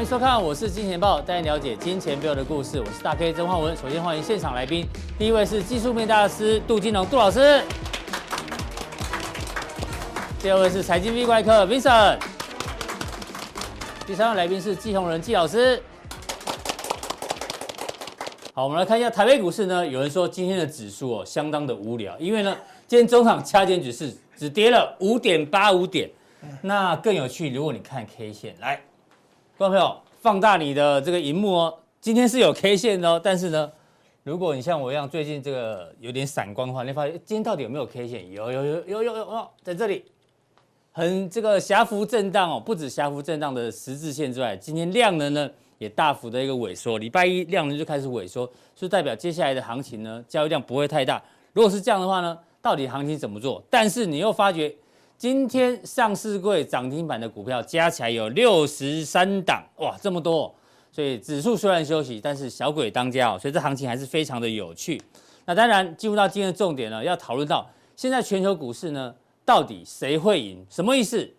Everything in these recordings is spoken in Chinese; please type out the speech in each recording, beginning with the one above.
欢迎收看，我是金钱豹，带你了解金钱背后的故事。我是大 K 曾焕文。首先欢迎现场来宾，第一位是技术面大师杜金龙杜老师，第二位是财经 V 怪客 Vincent，第三位来宾是季宏仁季老师。好，我们来看一下台北股市呢。有人说今天的指数哦相当的无聊，因为呢今天中场掐尖指数只跌了五点八五点。那更有趣，如果你看 K 线来。观众朋友，放大你的这个荧幕哦。今天是有 K 线的哦，但是呢，如果你像我一样最近这个有点散光的话，你发现今天到底有没有 K 线？有有有有有有哦，在这里，很这个狭幅震荡哦。不止狭幅震荡的十字线之外，今天量能呢也大幅的一个萎缩。礼拜一量能就开始萎缩，是代表接下来的行情呢交易量不会太大。如果是这样的话呢，到底行情怎么做？但是你又发觉。今天上市柜涨停板的股票加起来有六十三档，哇，这么多！所以指数虽然休息，但是小鬼当家哦，所以这行情还是非常的有趣。那当然，进入到今天的重点呢，要讨论到现在全球股市呢，到底谁会赢？什么意思？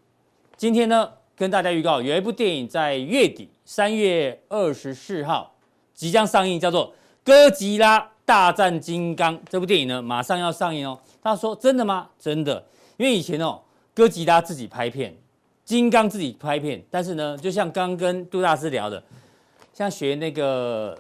今天呢，跟大家预告，有一部电影在月底三月二十四号即将上映，叫做《哥吉拉大战金刚》。这部电影呢，马上要上映哦。他说：“真的吗？真的，因为以前哦。”哥吉拉自己拍片，金刚自己拍片，但是呢，就像刚跟杜大师聊的，像学那个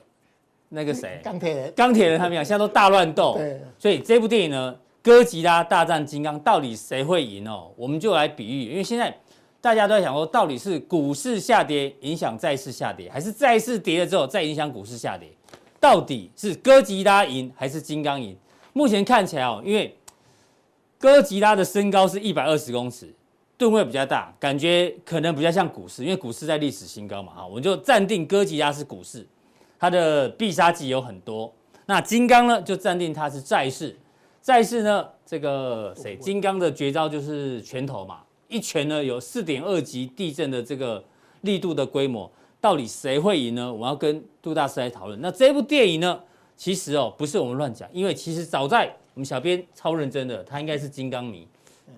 那个谁，钢铁人，钢铁人他们一样，现在都大乱斗。对，所以这部电影呢，哥吉拉大战金刚，到底谁会赢哦？我们就来比喻，因为现在大家都在想说，到底是股市下跌影响债市下跌，还是债市跌了之后再影响股市下跌？到底是哥吉拉赢还是金刚赢？目前看起来哦，因为哥吉拉的身高是一百二十公尺，吨位比较大，感觉可能比较像股市，因为股市在历史新高嘛。哈，我们就暂定哥吉拉是股市，它的必杀技有很多。那金刚呢，就暂定它是债市。债市呢，这个谁？金刚的绝招就是拳头嘛，一拳呢有四点二级地震的这个力度的规模，到底谁会赢呢？我要跟杜大师来讨论。那这部电影呢，其实哦不是我们乱讲，因为其实早在我们小编超认真的，他应该是金刚迷，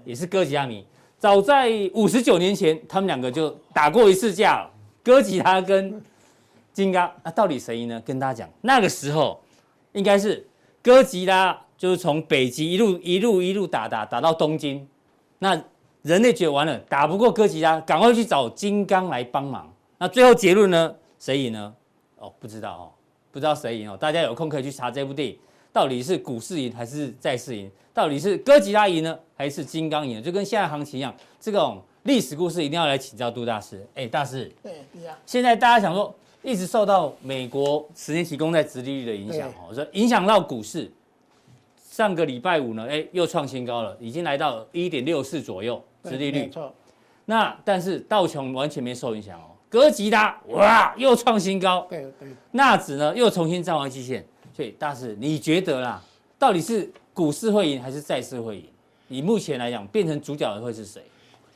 也是哥吉拉迷。早在五十九年前，他们两个就打过一次架。哥吉拉跟金刚，那到底谁赢呢？跟大家讲，那个时候应该是哥吉拉，就是从北极一路一路一路打打打到东京。那人类觉得完了，打不过哥吉拉，赶快去找金刚来帮忙。那最后结论呢？谁赢呢？哦，不知道哦，不知道谁赢哦。大家有空可以去查这部电影。到底是股市赢还是债市赢？到底是哥吉拉赢呢，还是金刚赢？就跟现在行情一样，这种历史故事一定要来请教杜大师。哎，大师，对，现在大家想说，一直受到美国十年期公债殖利率的影响哦，说影响到股市。上个礼拜五呢，哎，又创新高了，已经来到一点六四左右殖利率。没错。那但是道琼完全没受影响哦，哥吉拉哇又创新高。对对。纳指呢又重新站回基线。所以大师，你觉得啦，到底是股市会赢还是债市会赢？以目前来讲，变成主角的会是谁？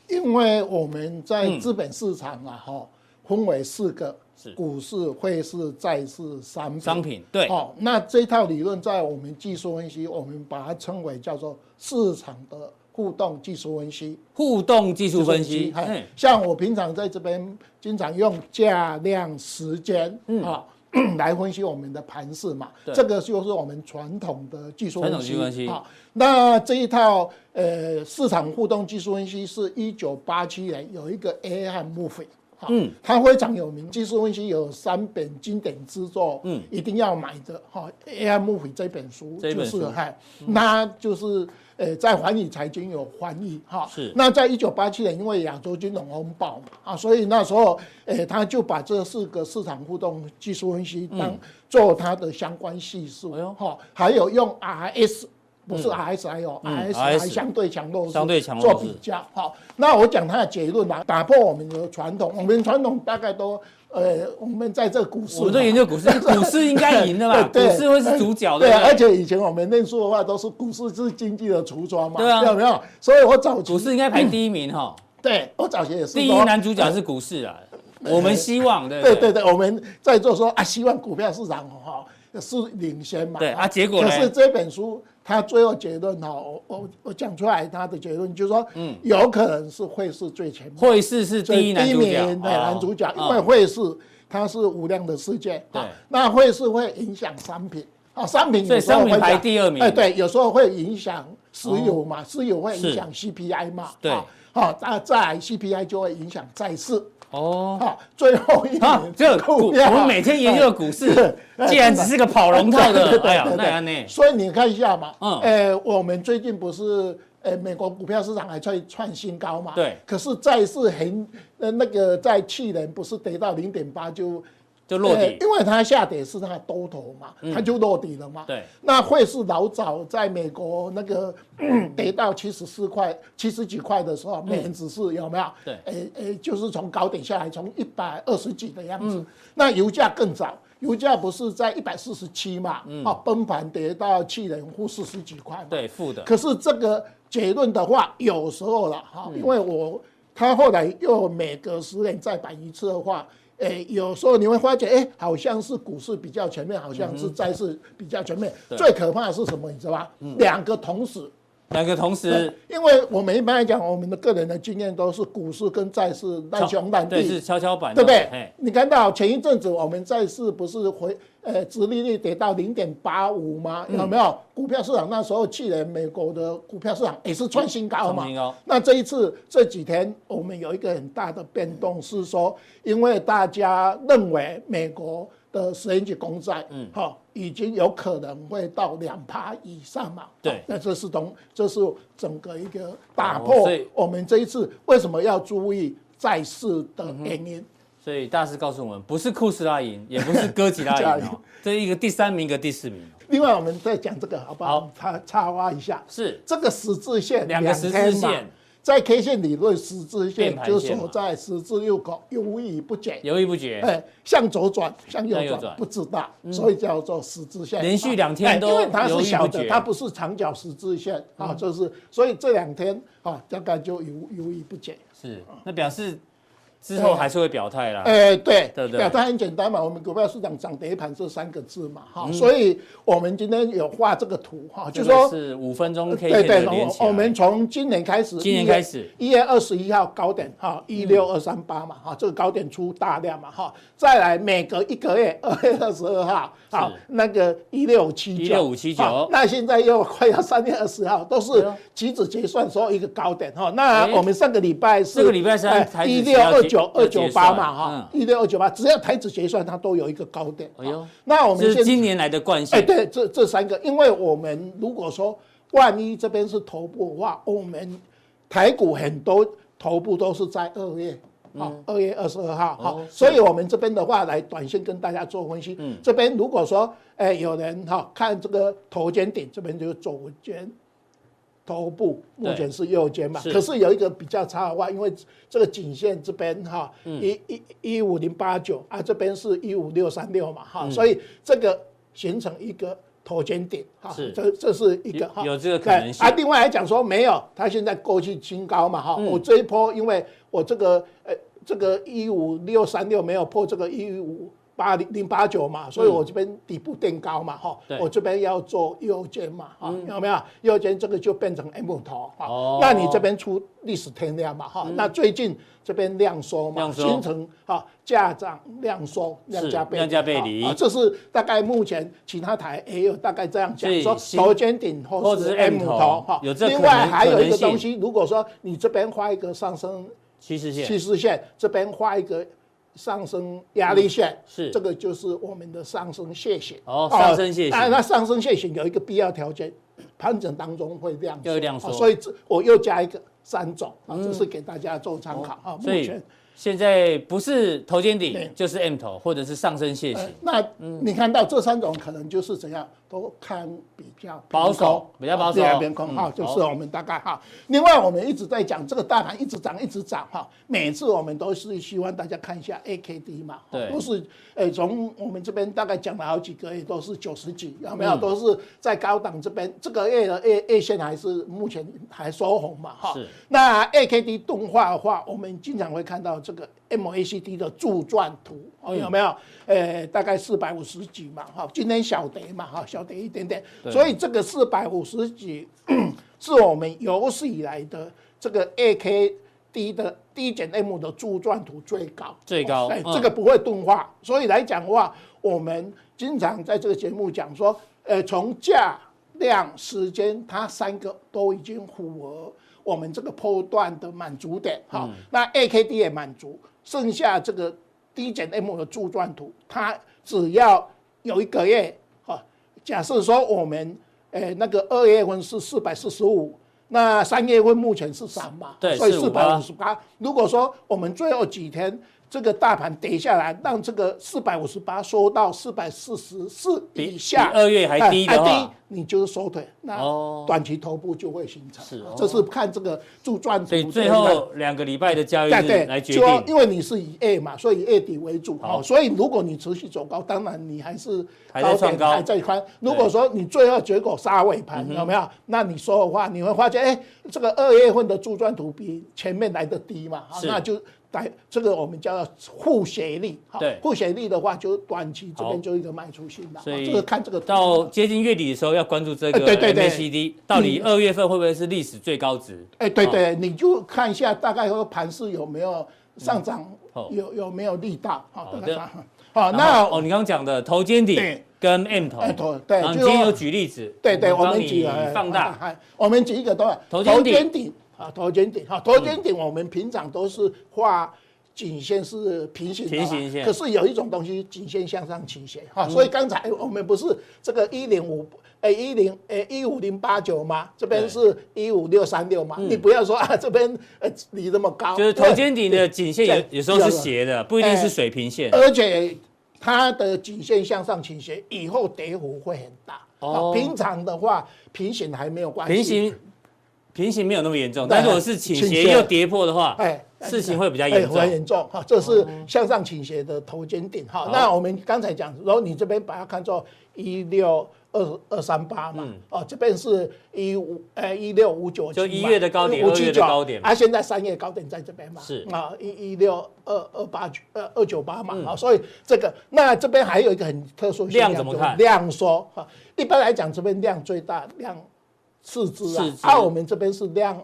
因为我们在资本市场啊，哈、嗯，分为四个：是股市、汇市、债市、商品。商品对。哦，那这套理论在我们技术分析，我们把它称为叫做市场的互动技术分析。互动技术分析。嗯。像我平常在这边经常用价量时间，嗯啊。来分析我们的盘势嘛，这个就是我们传统的技术分析。那这一套呃市场互动技术分析是一九八七年有一个 A.M. Murphy，嗯，他非常有名。技术分析有三本经典之作，嗯，一定要买的哈。A.M. Murphy 这本书就是嗨，那就是。呃，在寰宇财经有翻译哈，是。那在一九八七年，因为亚洲金融风暴嘛，啊，所以那时候，呃，他就把这四个市场互动技术分析当做他的相关系数，哈、嗯，还有用 RS，不是 RSI 哦、嗯、，RSI 相对强弱相对强弱做比较，好。那我讲他的结论吧，打破我们的传统，我们传统大概都。呃，我们在这股市，我们都研究股市，股市应该赢的嘛，股市会是主角的。对，而且以前我们念书的话，都是股市是经济的橱窗嘛，对啊，有没有？所以我早股市应该排第一名哈。对，我早期也是。第一男主角是股市啊，我们希望的。对对对，我们在做说啊，希望股票市场哈是领先嘛。对啊，结果呢？可是这本书他最后结论哈，我我我讲出来他的结论就是说，嗯，有可能是会是最前面，会是是第一男主角，对男主角，因为会是它是无量的世界，对，那会是会影响商品，啊，商品所以商品排第二名，哎，对，有时候会影响石油嘛，石油会影响 CPI 嘛，对，好，那再 CPI 就会影响债市。哦，好，最后一年这个股，我们每天研究的股市，竟然只是个跑龙套的，哎呀，那样呢？所以你看一下嘛，嗯，哎，我们最近不是，呃，美国股票市场还在创新高嘛？对。可是债市很，呃，那个在去年不是跌到零点八就。就落底，因为它下跌是它多头嘛，它就落底了嘛。对，那会是老早在美国那个跌到七十四块、七十几块的时候，美元指数有没有？对，诶诶，就是从高点下来，从一百二十几的样子。那油价更早，油价不是在一百四十七嘛？啊，崩盘跌到去年负四十几块。对，负的。可是这个结论的话，有时候了哈，因为我他后来又每隔十年再板一次的话。哎，有时候你会发觉，哎，好像是股市比较全面，好像是债市比较全面。嗯、最可怕的是什么？你知道吧？嗯、两个同时。两个同时，因为我们一般来讲，我们的个人的经验都是股市跟债市难兄难弟，对，是跷跷板，对不对？你看到前一阵子我们债市不是回呃，殖利率跌到零点八五吗？有没有？嗯、股票市场那时候去年美国的股票市场也是创新高嘛？高那这一次这几天我们有一个很大的变动是说，因为大家认为美国。的十年期公债，嗯，好，已经有可能会到两趴以上嘛？对，那这是东，这是整个一个打破。我们这一次为什么要注意债市的原因？所以大师告诉我们，不是库斯拉赢，也不是哥吉拉赢，这一个第三名，一个第四名。另外，我们再讲这个好不好？插插花一下，是这个十字线，两个十字线。在 K 线理论，十字线就是所在十字路口犹豫不决，犹豫不决，哎，向左转，向右转，不知道，所以叫做十字线。连续两天都因为它是小的，它不是长角十字线啊，就是，所以这两天啊，大概就犹犹豫不决。是，那表示。之后还是会表态啦。哎，对，表态很简单嘛，我们股票市场涨跌盘这三个字嘛，哈，所以我们今天有画这个图哈，就说是五分钟 K 线的连起来。我们从今年开始，今年开始。一月二十一号高点哈，一六二三八嘛，哈，这个高点出大量嘛，哈，再来每隔一个月二月二十二号，好，那个一六七九，一六五七九，那现在又快要三月二十号，都是期指结算时候一个高点哈，那我们上个礼拜是这个礼拜三一六二九。二九八嘛，哈，一六二九八，只要台指结算，它都有一个高点。哎呦，那我们是今年来的惯性。哎，对，这这三个，因为我们如果说万一这边是头部的话，我们台股很多头部都是在二月，好，二月二十二号，好，所以我们这边的话来短线跟大家做分析。嗯，这边如果说，哎，有人哈看这个头肩顶，这边就是左肩。头部目前是右肩嘛，可是有一个比较差的话，因为这个颈线这边哈，一一一五零八九啊，这边是一五六三六嘛哈，所以这个形成一个头肩顶哈，这这是一个哈，有这个可能性。啊，另外来讲说没有，它现在过去新高嘛哈，我这一波因为我这个呃这个一五六三六没有破这个一五。八零零八九嘛，所以我这边底部垫高嘛，哈，我这边要做右肩嘛，哈，有没有？右肩这个就变成 M 头，哈，那你这边出历史天量嘛，哈，那最近这边量缩嘛，形成哈价涨量缩，量价背量价背离，这是大概目前其他台也有大概这样讲，说头肩顶或是 M 头，哈，另外还有一个东西，如果说你这边画一个上升趋势线，趋势线这边画一个。上升压力线是这个，就是我们的上升楔形哦，上升楔形。哎，那上升楔形有一个必要条件，盘整当中会量缩，量缩。所以这我又加一个三种啊，这是给大家做参考啊。目前现在不是头肩底，就是 M 头或者是上升楔形。那你看到这三种可能就是怎样？都看比较保守，比较保守。第二边空哈，就是我们大概哈。另外，我们一直在讲这个大盘一直涨，一直涨哈。每次我们都是希望大家看一下 AKD 嘛，对，都是诶，从我们这边大概讲了好几个月，都是九十几，有没有？都是在高档这边。这个月的 A A 线还是目前还收红嘛哈。是。那 AKD 动画的话，我们经常会看到这个 MACD 的柱状图，哦，有没有？呃，大概四百五十几嘛，哈，今天小跌嘛，哈，小跌一点点，所以这个四百五十几 是我们有史以来的这个 AKD 的 D 减 M 的柱状图最高，最高，哎，这个不会钝化，所以来讲的话，我们经常在这个节目讲说，呃，从价量时间，它三个都已经符合。我们这个波段的满足点，好，那 A K D 也满足，剩下这个 D 减 M 的柱状图，它只要有一个月，啊，假设说我们，诶，那个二月份是四百四十五，那三月份目前是三嘛，对，所以四百五十八。如果说我们最后几天。这个大盘跌下来，让这个四百五十八收到四百四十四以下，比二月还低的话，还低，你就是收腿，那短期头部就会形成。是，这是看这个柱状图。所以最后两个礼拜的交易日来决定。因为你是以 A 嘛，所以以 A 底为主。好，所以如果你持续走高，当然你还是高点还在宽。如果说你最后结果杀尾盘，有没有？那你说的话，你会发现，哎，这个二月份的柱状图比前面来的低嘛？那就。来，这个我们叫负斜率，哈，互协力的话，就短期这边就一个卖出性的，所以这个看这个到接近月底的时候要关注这个 MACD，到底二月份会不会是历史最高值？哎，对对，你就看一下大概和盘势有没有上涨，有有没有力道？好的，好，那哦，你刚刚讲的头肩顶跟 M 头，对，今天有举例子，对对，我们举放大，我们举一个都头肩顶。啊，头肩顶，哈，头肩顶，我们平常都是画颈线是平行的，平行线。可是有一种东西，颈线向上倾斜，哈，所以刚才我们不是这个一零五，哎，一零，哎，一五零八九吗？这边是一五六三六嘛？你不要说啊，这边呃离那么高。就是头肩顶的颈线有有时候是斜的，不一定是水平线。而且它的颈线向上倾斜，以后跌幅会很大。哦。平常的话，平行还没有关系。平行。平行没有那么严重，但如果是倾斜又跌破的话，哎，事情会比较严重。很严重哈，这是向上倾斜的头肩顶哈。那我们刚才讲，然后你这边把它看作一六二二三八嘛，哦，这边是一五呃一六五九，就一月的高点，五月的高点，啊，现在三月高点在这边嘛，是啊，一一六二二八九二二九八嘛，啊，所以这个那这边还有一个很特殊量怎么看？量缩哈，一般来讲这边量最大量。四支啊，而、啊、我们这边是量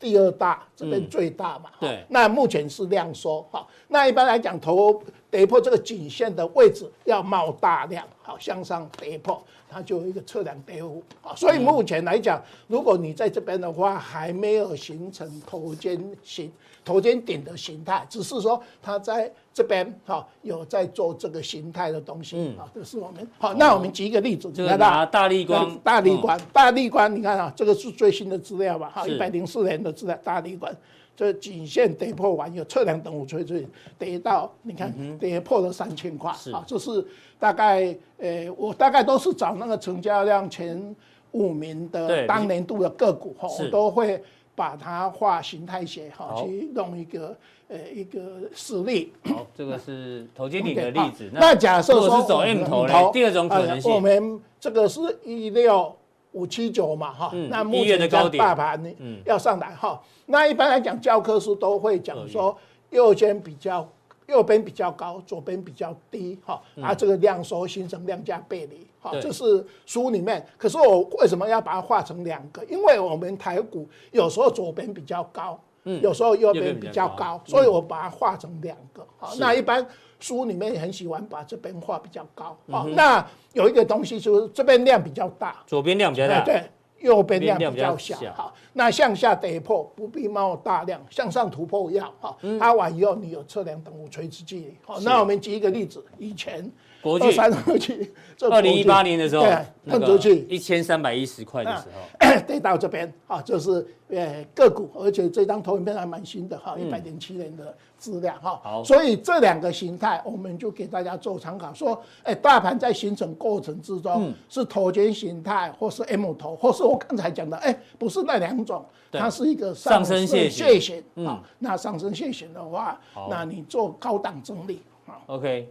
第二大，这边最大嘛。嗯、对，那目前是量缩哈。那一般来讲，头跌破这个颈线的位置要冒大量，好向上跌破，它就有一个测量跌幅啊。所以目前来讲，如果你在这边的话，还没有形成头肩形。头肩顶的形态，只是说它在这边哈有在做这个形态的东西啊，这是我们好。那我们举一个例子，就拿大立光，大立光，大立光，你看啊，这个是最新的资料吧？哈，一百零四年的资料，大立光，这颈线跌破完有测量等幅垂直跌到，你看跌破了三千块啊，这是大概呃，我大概都是找那个成交量前五名的当年度的个股哈，我都会。把它画形态学，哈，去弄一个呃一个实例。好，这个是头肩顶的例子。那假设说是走 M 头呢？第二种可能性，我们这个是一六五七九嘛，哈。那目前的高点，大盘要上来哈。那一般来讲，教科书都会讲说，右肩比较。右边比较高，左边比较低，哈，啊，这个量缩形成量价背离，哈，这是书里面。可是我为什么要把它画成两个？因为我们台股有时候左边比较高，嗯，有时候右边比较高，所以我把它画成两个，好，那一般书里面很喜欢把这边画比较高，好，那有一个东西就是这边量比较大，左边量比较大，对。右边量比较小，好，那向下跌破不必冒大量，向上突破要，好，它完以后你有测量等幅垂直距离，好，那我们举一个例子，以前二三出去，二零一八年的时候，对，碰出去一千三百一十块的时候，跌到这边，啊，就是呃个股，而且这张投影片还蛮新的，哈，一百零七年的。资料哈，好，所以这两个形态我们就给大家做参考，说，哎，大盘在形成过程之中是头肩形态，或是 M 头，或是我刚才讲的，哎，不是那两种，它是一个上升楔形，嗯，那上升线型的话，那你做高档整理，OK，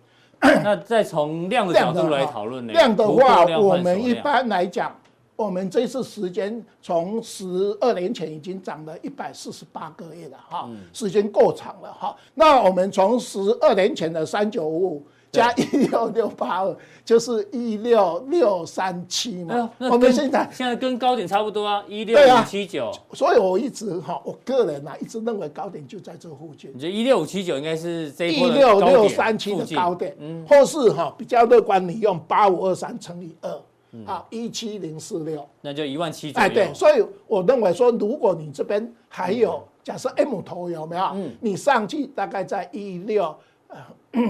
那再从量的角度来讨论呢？量的话，我们一般来讲，我们这次时间从十二年前已经涨了一百四十八个月了哈，时间够长了哈。那我们从十二年前的三九五五加一六六八二，就是一六六三七嘛。我们现在现在跟高点差不多啊，一六五七九。所以我一直哈，我个人啊一直认为高点就在这附近。你觉得一六五七九应该是这一六六三七的高点，嗯，或是哈比较乐观，你用八五二三乘以二。好，一七零四六，那就一万七左右。哎，对，所以我认为说，如果你这边还有假设 M 头有没有？嗯，你上去大概在一六呃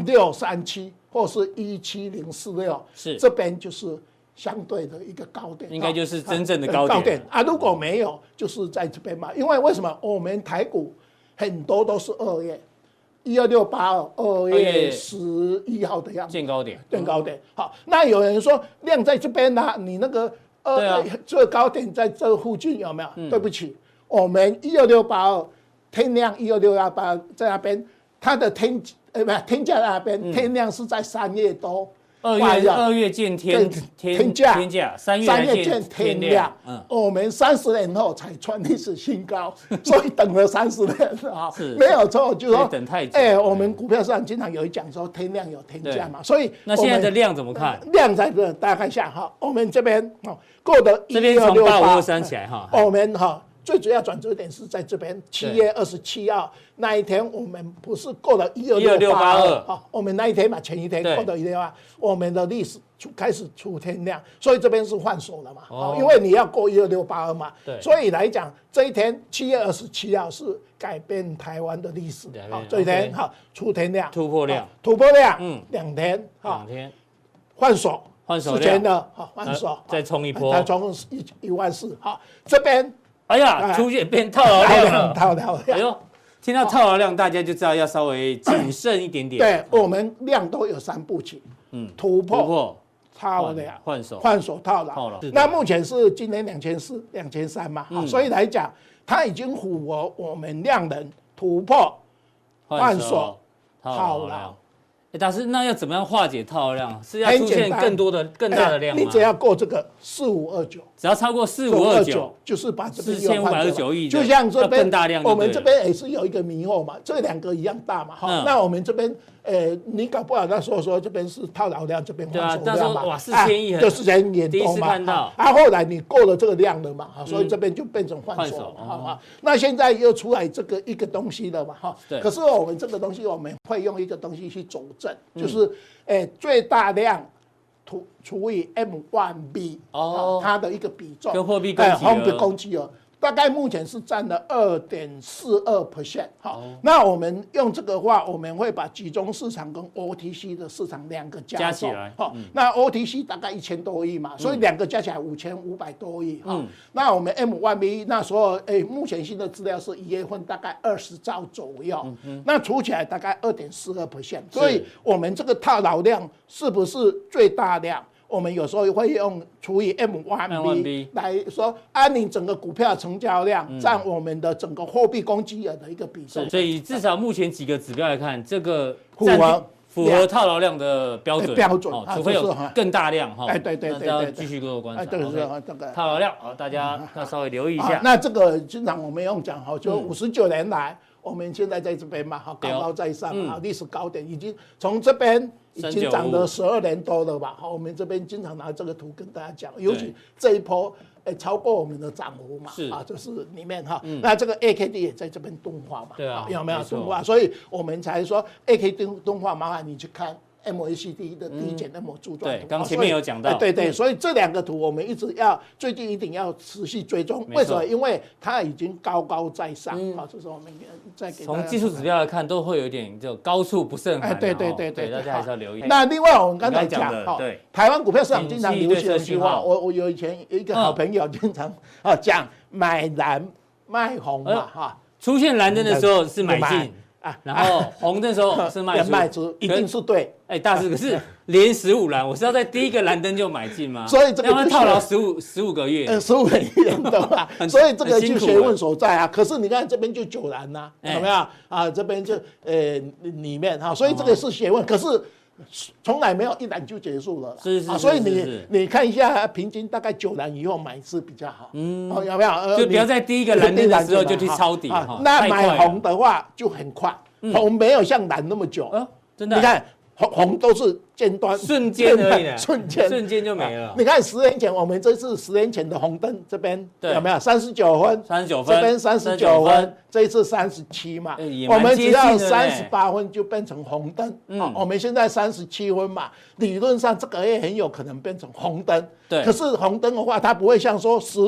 六三七或是一七零四六，是这边就是相对的一个高点，应该就是真正的高点，高点啊。如果没有，就是在这边嘛。因为为什么我们台股很多都是二月。一二六八二二月十一号的样子，见高点，见高点。好，那有人说量在这边呢、啊，你那个二最高点在这附近有没有？嗯、对不起，我们一二六八二天量一二六幺八在那边，它的天呃不天价那边天量是在三月多。二月二月见天天价天价，三月见天量。嗯，我们三十年后才创历史新高，所以等了三十年啊，没有错，就是说等太久。哎，我们股票市场经常有讲说天量有天价嘛，所以那现在的量怎么看？量在这，大家看一下哈，我们这边哦过的这边从八五二三起来哈，我们哈。最主要转折点是在这边，七月二十七号那一天，我们不是过了一二六八二啊？我们那一天嘛，前一天过了一六八，我们的历史出开始出天量，所以这边是换手了嘛？哦，因为你要过一二六八二嘛，对，所以来讲这一天七月二十七号是改变台湾的历史，好，这一天好出天量，突破量，突破量，嗯，两天，两天。换手，换手之前的好换手，再冲一波，再冲一一万四，好，这边。哎呀，出现变套牢量了，套牢量。哎呦，听到套牢量，大家就知道要稍微谨慎一点点。对，我们量都有三步棋，嗯，突破、套牢、换手、换手套牢。那目前是今年两千四、两千三嘛，所以来讲，它已经符合我们量能突破、换手、套牢。但是那要怎么样化解套量？是要出现更多的、更大的量吗？你只要过这个四五二九，只要超过四五二九，就是把这边四千五百二十九亿，就像这边，我们这边也是有一个迷惑嘛，这两个一样大嘛，哈，那我们这边。呃，你搞不好那时候说这边是套牢量，这边换手量嘛，哇，四千亿，就四千亿多嘛。第一次看到，啊，后来你过了这个量了嘛，所以这边就变成换手，好啊。那现在又出来这个一个东西了嘛，哈。对。可是我们这个东西，我们会用一个东西去佐证，就是，哎，最大量除除以 M one B 哦，它的一个比重，跟货币供给额。大概目前是占了二点四二 percent，好，那我们用这个话，我们会把集中市场跟 OTC 的市场两个加起来，好，那 OTC 大概一千多亿嘛，所以两个加起来五千五百多亿，嗯，那我们 MYB 那时候，哎，目前新的资料是一月份大概二十兆左右，嗯，那除起来大概二点四二 percent，所以我们这个套牢量是不是最大量？我们有时候会用除以 M1B 来说，按你整个股票成交量占我们的整个货币供给额的一个比重。所以至少目前几个指标来看，这个符合符合套牢量的标准标准，除非有更大量哈。哎，对对对，要继续多多观察。对，这个套牢量，好，大家要稍微留意一下。那这个经常我们用讲哈，就五十九年来，我们现在在这边嘛，哈，高高在上啊，历史高点已经从这边。已经涨了十二年多了吧？好，我们这边经常拿这个图跟大家讲，尤其这一波，哎，超过我们的涨幅嘛，是啊，就是里面哈，那这个 A K D 也在这边动画嘛，对啊，有没有动画？所以我们才说 A K D 动画，麻烦你去看。MACD 的低减那么柱状图，对，刚前面有讲到，对对，所以这两个图我们一直要最近一定要持续追踪。为什么？因为它已经高高在上。好，这是我们再给。从技术指标来看，都会有点就高处不胜寒。哎，对对对对，大家还是要留意。那另外我们刚才讲哈，对，台湾股票市场经常流行一句话，我我有以前有一个好朋友经常 啊讲买蓝卖红嘛哈，出现蓝灯的时候是买进。啊，然后红的时候 是卖出，卖出一定是对。哎，大师，可是连十五蓝，我是要在第一个蓝灯就买进吗？所以这个要套牢十五十五个月，呃，十五个月的吧？所以这个就学问所在啊。可是你看这边就九蓝呐，有没有啊？这边就呃里面哈，所以这个是学问。可是从来没有一栏就结束了，是是，所以你你看一下，平均大概九栏以后买是比较好，嗯，有没有？就不要在第一个栏 的时候就去抄底，那买红的话就很快，红没有像蓝那么久，真的，你看。红红都是尖端，瞬间而已，瞬间瞬间就没了。你看十年前，我们这次十年前的红灯这边有没有三十九分？三十九分，这边三十九分，这一次三十七嘛。我们只要三十八分就变成红灯。嗯，我们现在三十七分嘛，理论上这个也很有可能变成红灯。对，可是红灯的话，它不会像说十。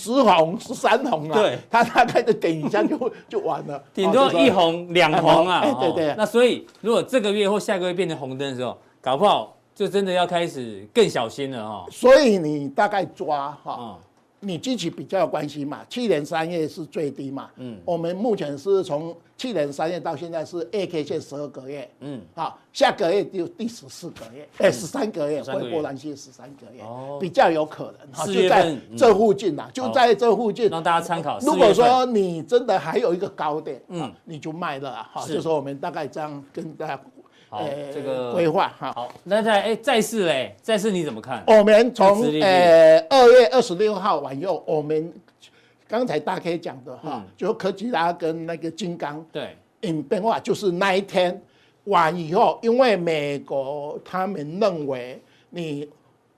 十红十三红啊，对，它大概的点一下就 就完了，顶多一红两红啊，哎，对对。那所以如果这个月或下个月变成红灯的时候，搞不好就真的要开始更小心了哈。所以你大概抓哈。你自己比较有关系嘛？去年三月是最低嘛？嗯，我们目前是从去年三月到现在是二 K 线十二个月，嗯，好，下个月就第十四个月，哎，十三个月，回波兰线十三个月，哦，比较有可能，哈，就在这附近呐，就在这附近，让大家参考。如果说你真的还有一个高点，嗯，你就卖了，哈，就说我们大概这样跟大家。好，这个规划哈。好，那在哎，债市嘞，债市你怎么看？我们从呃二月二十六号往右，我们刚才大 K 讲的哈，就科技拉跟那个金刚对，嗯，变化就是那一天完以后，因为美国他们认为你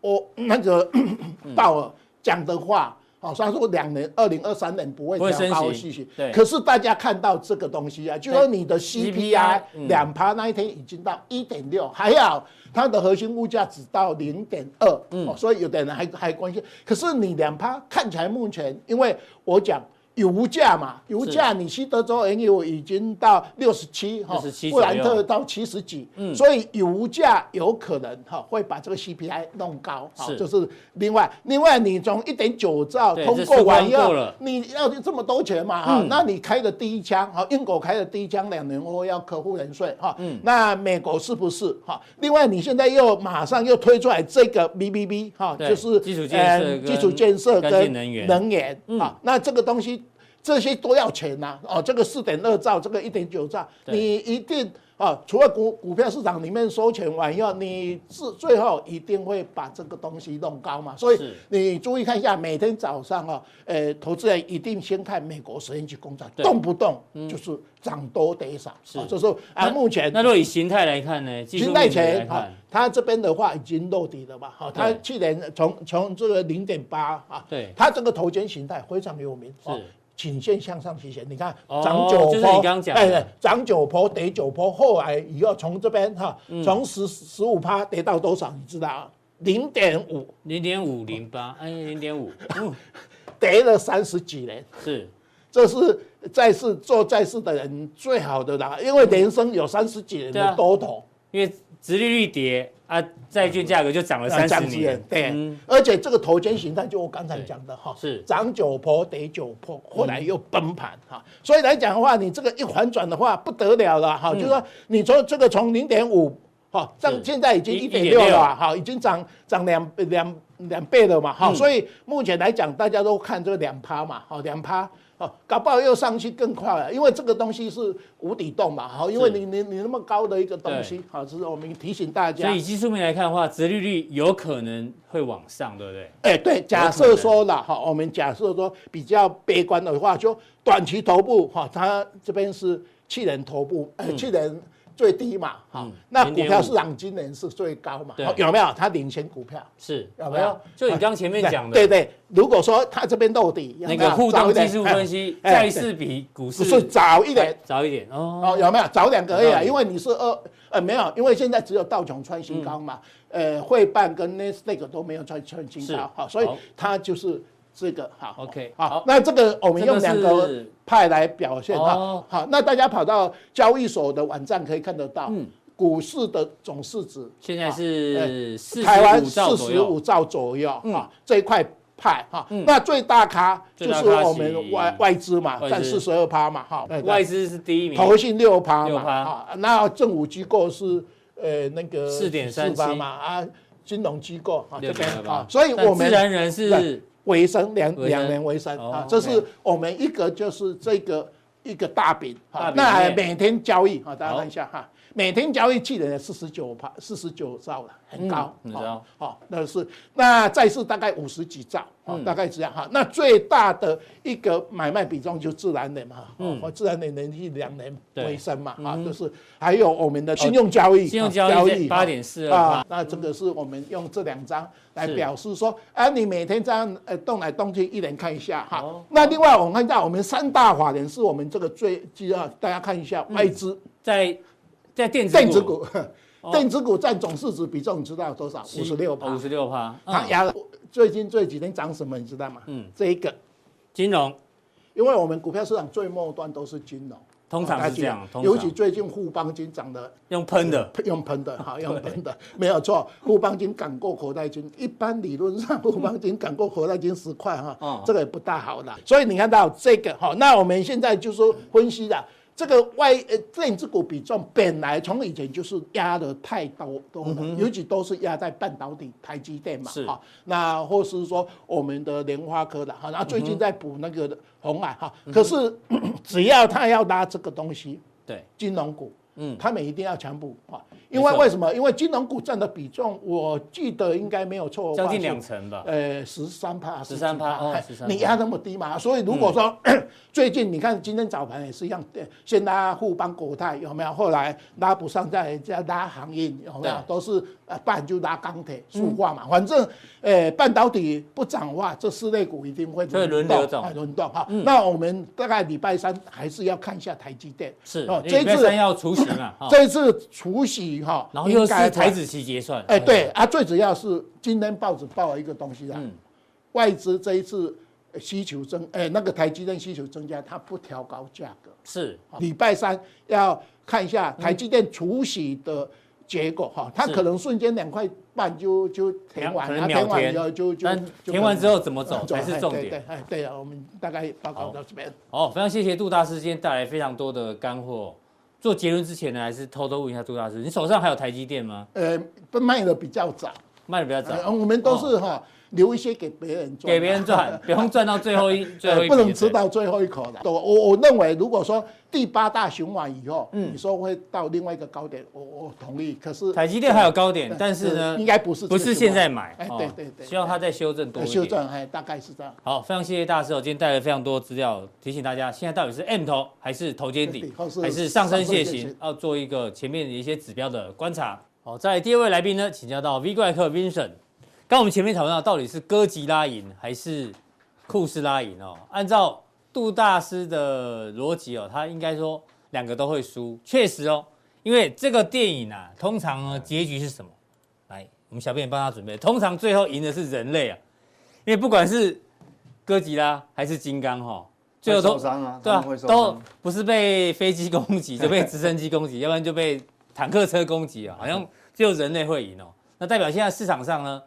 我那个 鲍尔讲的话。哦，虽然说两年，二零二三年不会调高息息，对。可是大家看到这个东西啊，就说你的 CPI 两趴那一天已经到一点六，还好它的核心物价只到零点二，嗯，所以有的人还还关心。可是你两趴看起来目前，因为我讲。油价嘛，油价你西德州原油已经到六十七哈，布兰特到七十几，嗯，所以油价有可能哈会把这个 CPI 弄高，是，就是另外另外你从一点九兆通过完以后，你要这么多钱嘛哈，那你开的第一枪哈，英国开的第一枪两年后要客户人税哈，嗯，那美国是不是哈？另外你现在又马上又推出来这个 BBB 哈，就是基础建设、基础建设跟能源。能源啊，那这个东西。这些都要钱呐、啊，哦，这个四点二兆，这个一点九兆，你一定啊、哦，除了股股票市场里面收钱完以后，你是最后一定会把这个东西弄高嘛。所以你注意看一下，每天早上啊，呃，投资人一定先看美国十年期公债，动不动就是涨多跌少，是，就是啊，目前那若以形态来看呢，形态前啊，它这边的话已经落底了嘛，好，它去年从从这个零点八啊，对，它这个头肩形态非常有名，是。颈线向上提前，你看涨九波，哎，涨九波跌九波，后来以后从这边哈，从十十五趴跌到多少？你知道？零点五，零点五零八，哎，零点五，跌了三十几年，是，这是在世做在世的人最好的啦，因为人生有三十几年的多头，因为殖利率跌。啊，债券价格就涨了三十年，对，而且这个头肩形态就我刚才讲的哈，是。涨九波跌九波，后来又崩盘哈，所以来讲的话，你这个一反转的话不得了了哈，就是说你从这个从零点五哈，涨现在已经一点六了哈，已经涨涨两两两倍了嘛哈，所以目前来讲大家都看这个两趴嘛，哈，两趴。搞不好又上去更快了，因为这个东西是无底洞嘛，好，因为你你你那么高的一个东西，好，这是我们提醒大家。所以以技术面来看的话，殖利率有可能会往上，对不对？哎，对，假设说了哈，我们假设说比较悲观的话，就短期头部哈，它这边是去年头部，呃，去年。最低嘛，好，那股票市场今年是最高嘛，有没有？它领先股票是有没有？就你刚前面讲的，对对。如果说它这边落底，那个互动技术分析，债市比股市是早一点，早一点哦。有没有？早两个月啊？因为你是二呃没有，因为现在只有道琼创新高嘛，呃，汇办跟纳斯达克都没有创创新高，好，所以它就是。这个好，OK，好，那这个我们用两个派来表现哈，好，那大家跑到交易所的网站可以看得到，嗯，股市的总市值现在是台湾四十五兆左右，啊，这一块派哈，那最大咖就是我们外外资嘛，占四十二趴嘛，哈，外资是第一名，投信六趴嘛，啊，那政府机构是呃那个四点三八嘛，啊，金融机构啊这边啊，所以我们自然人是。尾生两两年尾生啊，这是我们一个就是这个一个大饼，啊，那每天交易，啊，大家看一下哈。每天交易去的四十九趴，四十九兆了，很高，你知道？好，那是那债市大概五十几兆，大概这样哈。那最大的一个买卖比重就自然人嘛，嗯，自然人连续两年回升嘛，啊，就是还有我们的信用交易，信用交易八点四二啊，那这个是我们用这两张来表示说，啊，你每天这样呃动来动去，一人看一下哈。那另外我们看到我们三大法人是我们这个最主要，大家看一下外资在。在电子电子股，电子股占总市值比重你知道多少？五十六趴。五十六趴。它压了，最近这几天涨什么？你知道吗？嗯，这一个金融，因为我们股票市场最末端都是金融，通常是这样。尤其最近富邦金涨的，用喷的，用喷的，好，用喷的，没有错。富邦金赶过口袋金，一般理论上富邦金赶过口袋金十块哈，这个也不大好了。所以你看到这个哈，那我们现在就说分析了。这个外呃电子股比重本来从以前就是压的太多多的，尤其都是压在半导体台积电嘛，是。哈，那或是说我们的联发科的哈，那最近在补那个红海哈，可是 只要他要拉这个东西，对。金融股。嗯，他们一定要强补啊，因为为什么？因为金融股占的比重，我记得应该没有错，将近两成吧。呃，十三趴，十三趴，你压那么低嘛？所以如果说 最近你看今天早盘也是一样，先拉沪邦国泰有没有？后来拉不上再再拉航运有没有？都是呃，不然就拉钢铁、塑化嘛。反正呃，半导体不涨的话，这四类股一定会轮动，轮动哈。那我们大概礼拜三还是要看一下台积电，是哦，这次要出。这一次除息哈，然后又是台子期结算。哎，对啊，最主要是今天报纸报了一个东西啊，外资这一次需求增，哎，那个台积电需求增加，它不调高价格。是，礼拜三要看一下台积电除息的结果哈，它可能瞬间两块半就就填完，填完以后就就填完之后怎么走才是重点。对，哎，对啊，我们大概报告到这边。好，非常谢谢杜大师今天带来非常多的干货。做结论之前呢，还是偷偷问一下杜大师，你手上还有台积电吗？呃，不卖的比较早，卖的比较早。呃、我们都是哈。哦留一些给别人赚，给别人赚，不用赚到最后一 最后一，不能吃到最后一口的。我我我认为，如果说第八大熊完以后，嗯，你说会到另外一个高点，我我同意。可是台积电还有高点，但是呢，应该不是不是现在买。哎，对对对，希望它再修正多一点。修正，哎，大概是这样。好，非常谢谢大师，我今天带了非常多资料，提醒大家，现在到底是 M 头还是头肩底，还是上升楔形，要做一个前面的一些指标的观察。好，在第二位来宾呢，请教到 V 怪客 Vincent。刚我们前面讨论到，到底是哥吉拉赢还是库斯拉赢哦？按照杜大师的逻辑哦，他应该说两个都会输。确实哦，因为这个电影啊，通常呢结局是什么？来，我们小编也帮他准备。通常最后赢的是人类啊，因为不管是哥吉拉还是金刚哈，最后都受伤啊，对啊，都不是被飞机攻击，就被直升机攻击，要不然就被坦克车攻击啊，好像只有人类会赢哦。那代表现在市场上呢？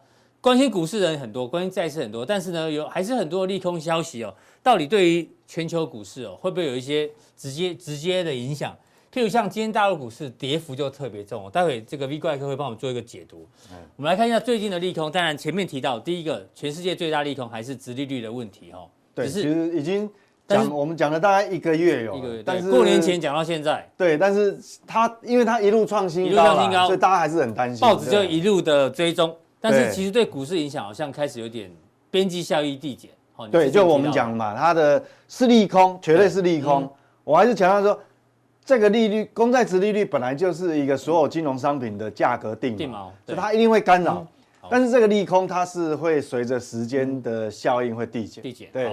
关心股市的人很多，关心债市很多，但是呢，有还是很多利空消息哦。到底对于全球股市哦，会不会有一些直接直接的影响？譬如像今天大陆股市跌幅就特别重哦。待会这个 V 怪客会帮我们做一个解读。嗯，我们来看一下最近的利空。当然前面提到第一个，全世界最大利空还是殖利率的问题哦。对，其实已经讲我们讲了大概一个月有，一个月，但是过年前讲到现在。对，但是它因为它一路创新高，一路创新高，所以大家还是很担心。报纸就一路的追踪。但是其实对股市影响好像开始有点边际效益递减。对，就我们讲嘛，它的是利空，绝对是利空。我还是强调说，这个利率，公债值利率本来就是一个所有金融商品的价格定锚，所以它一定会干扰。但是这个利空它是会随着时间的效应会递减。递减。对。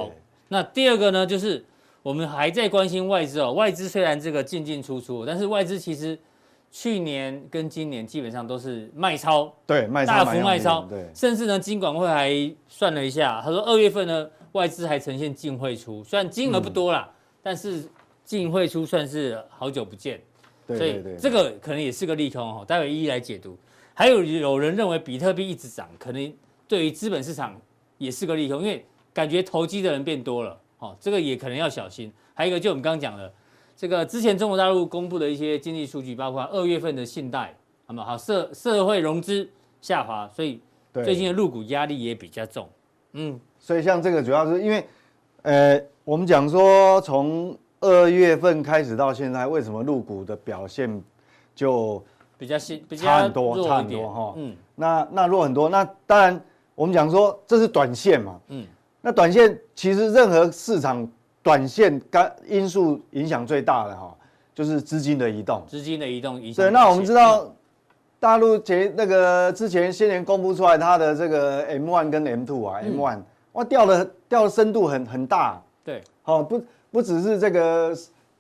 那第二个呢，就是我们还在关心外资哦。外资虽然这个进进出出，但是外资其实。去年跟今年基本上都是卖超，对，卖超大幅卖超，对，甚至呢，金管会还算了一下，他说二月份呢，外资还呈现净汇出，虽然金额不多啦，嗯、但是净汇出算是好久不见，对对对，所以这个可能也是个利空哈，待会一一来解读。还有有人认为比特币一直涨，可能对于资本市场也是个利空，因为感觉投机的人变多了，哦，这个也可能要小心。还有一个就我们刚刚讲的。这个之前中国大陆公布的一些经济数据，包括二月份的信贷，那么好社社会融资下滑，所以最近的入股压力也比较重。嗯，所以像这个主要是因为，呃，我们讲说从二月份开始到现在，为什么入股的表现就比较新，比较差很多，差很多哈。嗯，那那弱很多。那当然，我们讲说这是短线嘛。嗯，那短线其实任何市场短线干因素影响最大的哈，就是资金的移动。资金的移动影响。对，那我们知道大陆前那个之前先前公布出来它的这个 M one 跟 M two 啊，M one 哇掉的掉的深度很很大。对，好不。不只是这个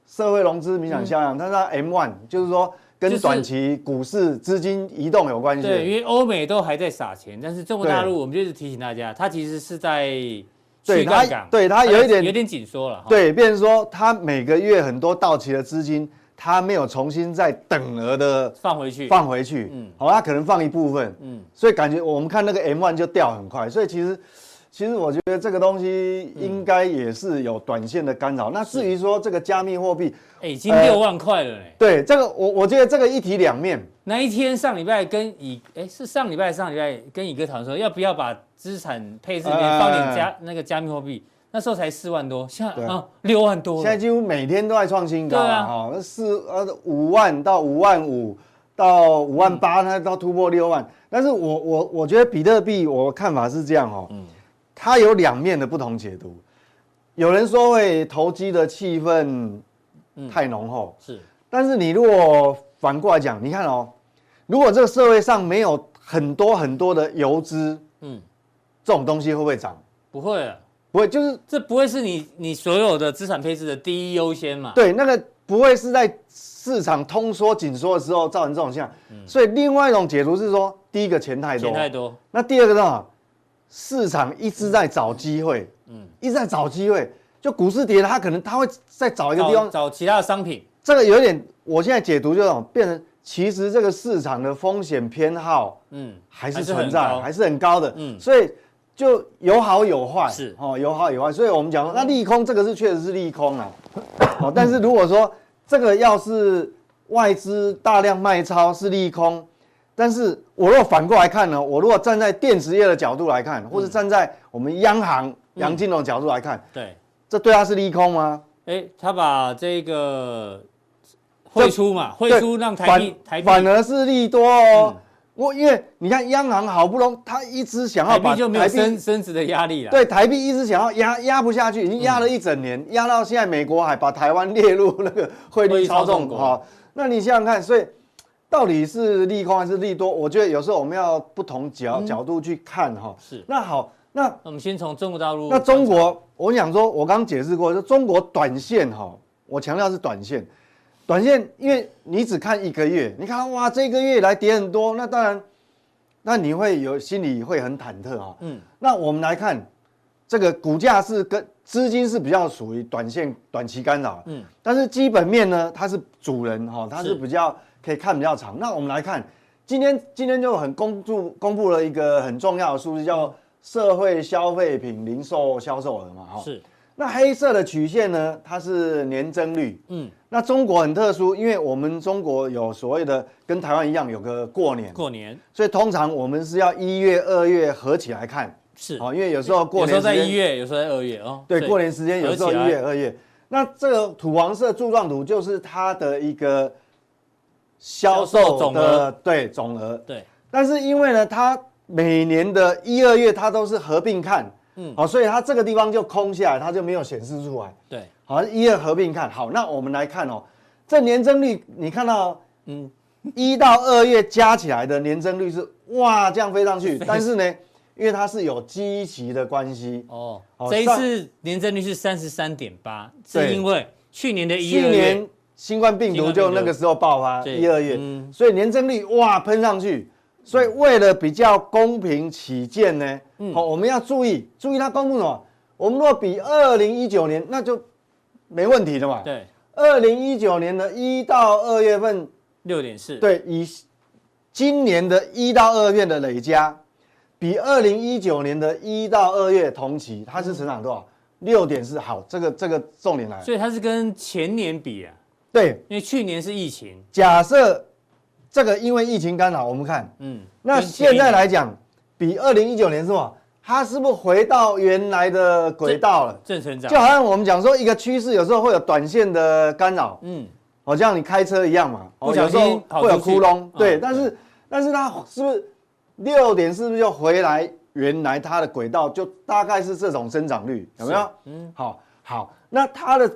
社会融资明显下降，它是 M one，就是说跟短期股市资金移动有关系。对，因为欧美都还在撒钱，但是中国大陆我们就是提醒大家，它其实是在去杠杆，对它有一点有点紧缩了。对，变成说它每个月很多到期的资金，它没有重新再等额的放回去，放回去。嗯，好，它可能放一部分。嗯，所以感觉我们看那个 M one 就掉很快，所以其实。其实我觉得这个东西应该也是有短线的干扰。那至于说这个加密货币，哎，已经六万块了嘞。对，这个我我觉得这个一体两面。那一天上礼拜跟乙，哎，是上礼拜上礼拜跟乙哥讨论说，要不要把资产配置里面放点加那个加密货币？那时候才四万多，现在啊六万多。现在几乎每天都在创新高啊！哈，四呃五万到五万五到五万八，它到突破六万。但是我我我觉得比特币，我看法是这样哦。嗯。它有两面的不同解读，有人说会投机的气氛太浓厚，是。但是你如果反过来讲，你看哦，如果这个社会上没有很多很多的游资，嗯，这种东西会不会涨？不会啊，不会，就是这不会是你你所有的资产配置的第一优先嘛？对，那个不会是在市场通缩紧缩的时候造成这种现象。所以另外一种解读是说，第一个钱太多，钱太多。那第二个呢？市场一直在找机会，嗯，一直在找机会。就股市跌了，它可能它会再找一个地方找其他的商品。这个有点，我现在解读就是变成，其实这个市场的风险偏好，嗯，还是存在，还是很高的，嗯，所以就有好有坏，是哦，有好有坏。所以我们讲说，那利空这个是确实是利空啊，哦，但是如果说这个要是外资大量卖超是利空。但是我如果反过来看呢？我如果站在电子业的角度来看，或者站在我们央行杨金龙的角度来看，对，这对他是利空吗？哎，他把这个汇出嘛，汇出让台币台币反而是利多哦。我因为你看央行好不容易，他一直想要把台币就没有升升值的压力了。对，台币一直想要压压不下去，已经压了一整年，压到现在美国还把台湾列入那个汇率操纵国哈。那你想想看，所以。到底是利空还是利多？我觉得有时候我们要不同角角度去看哈。是。那好，那我们先从中国大陆。那中国，我想说，我刚刚解释过，就中国短线哈，我强调是短线。短线，因为你只看一个月，你看哇，这个月来跌很多，那当然，那你会有心里会很忐忑哈。嗯。那我们来看，这个股价是跟资金是比较属于短线短期干扰。嗯。但是基本面呢，它是主人哈，它是比较。可以看比较长，那我们来看，今天今天就很公布公布了一个很重要的数字，叫社会消费品零售销售额嘛，哈。是。那黑色的曲线呢，它是年增率。嗯。那中国很特殊，因为我们中国有所谓的跟台湾一样有个过年。过年。所以通常我们是要一月、二月合起来看。是。哦，因为有时候过年。有时候在一月，有时候在二月哦。对，过年时间有时候一月、二月。那这个土黄色柱状图就是它的一个。销售总额对总额对，但是因为呢，它每年的一二月它都是合并看，嗯，好，所以它这个地方就空下来，它就没有显示出来。对，好，一二合并看。好，那我们来看哦，这年增率你看到，嗯，一到二月加起来的年增率是哇这样飞上去，但是呢，因为它是有基期的关系。哦，这一次年增率是三十三点八，是因为去年的一二月。新冠病毒就那个时候爆发，一二月，所以年增率哇喷上去，所以为了比较公平起见呢，好，我们要注意注意它公布什么？我们若比二零一九年，那就没问题的嘛。对，二零一九年的一到二月份六点四，对，以今年的一到二月的累加，比二零一九年的一到二月同期，它是成长多少？六点四。好，这个这个重点来了，所以它是跟前年比啊。对，因为去年是疫情。假设这个因为疫情干扰，我们看，嗯，那现在来讲，比二零一九年是吧？它是不是回到原来的轨道了？正成长，就好像我们讲说一个趋势，有时候会有短线的干扰，嗯，好像你开车一样嘛，不小心会有窟窿，对，但是但是它是不是六点是不是就回来原来它的轨道，就大概是这种增长率，有没有？嗯，好，好，那它的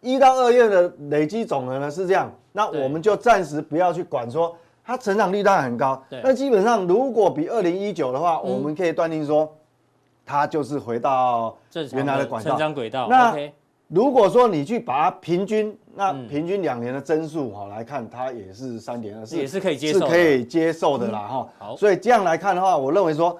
一到二月的累积总额呢是这样，那我们就暂时不要去管说。它成长率当然很高，那基本上如果比二零一九的话，我们可以断定说，它就是回到原来的轨道。成长轨道。那如果说你去把它平均，那平均两年的增速哈来看，它也是三点二，也是可以接受，是可以接受的啦哈。好，所以这样来看的话，我认为说，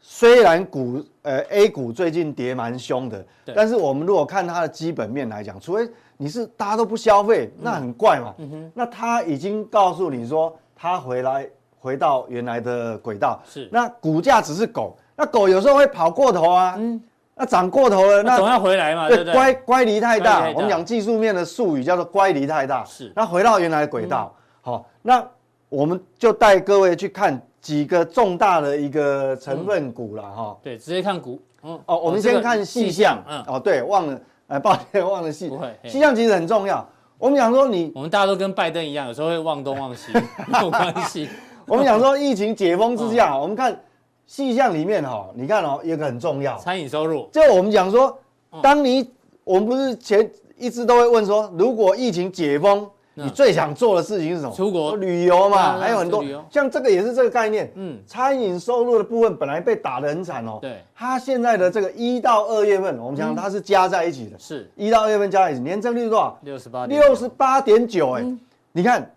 虽然股呃 A 股最近跌蛮凶的，但是我们如果看它的基本面来讲，除非你是大家都不消费，那很怪嘛。嗯哼。那他已经告诉你说，他回来回到原来的轨道。是。那股价只是狗，那狗有时候会跑过头啊。嗯。那涨过头了，那总要回来嘛，对不对？乖乖离太大，我们讲技术面的术语叫做乖离太大。是。那回到原来的轨道，好，那我们就带各位去看几个重大的一个成分股了哈。对，直接看股。嗯。哦，我们先看细项。嗯。哦，对，忘了。哎，抱歉，忘了细。不会，细项其实很重要。我们讲说你，我们大家都跟拜登一样，有时候会忘东忘西，没有关系。我们讲说疫情解封之下，我们看细项里面哈，你看哦，有个很重要，餐饮收入。就我们讲说，当你我们不是前一直都会问说，如果疫情解封。你最想做的事情是什么？出国旅游嘛，还有很多，像这个也是这个概念。嗯，餐饮收入的部分本来被打得很惨哦。对，它现在的这个一到二月份，我们讲它是加在一起的。是，一到二月份加在一起，年增率是多少？六十八，六十八点九。哎，你看，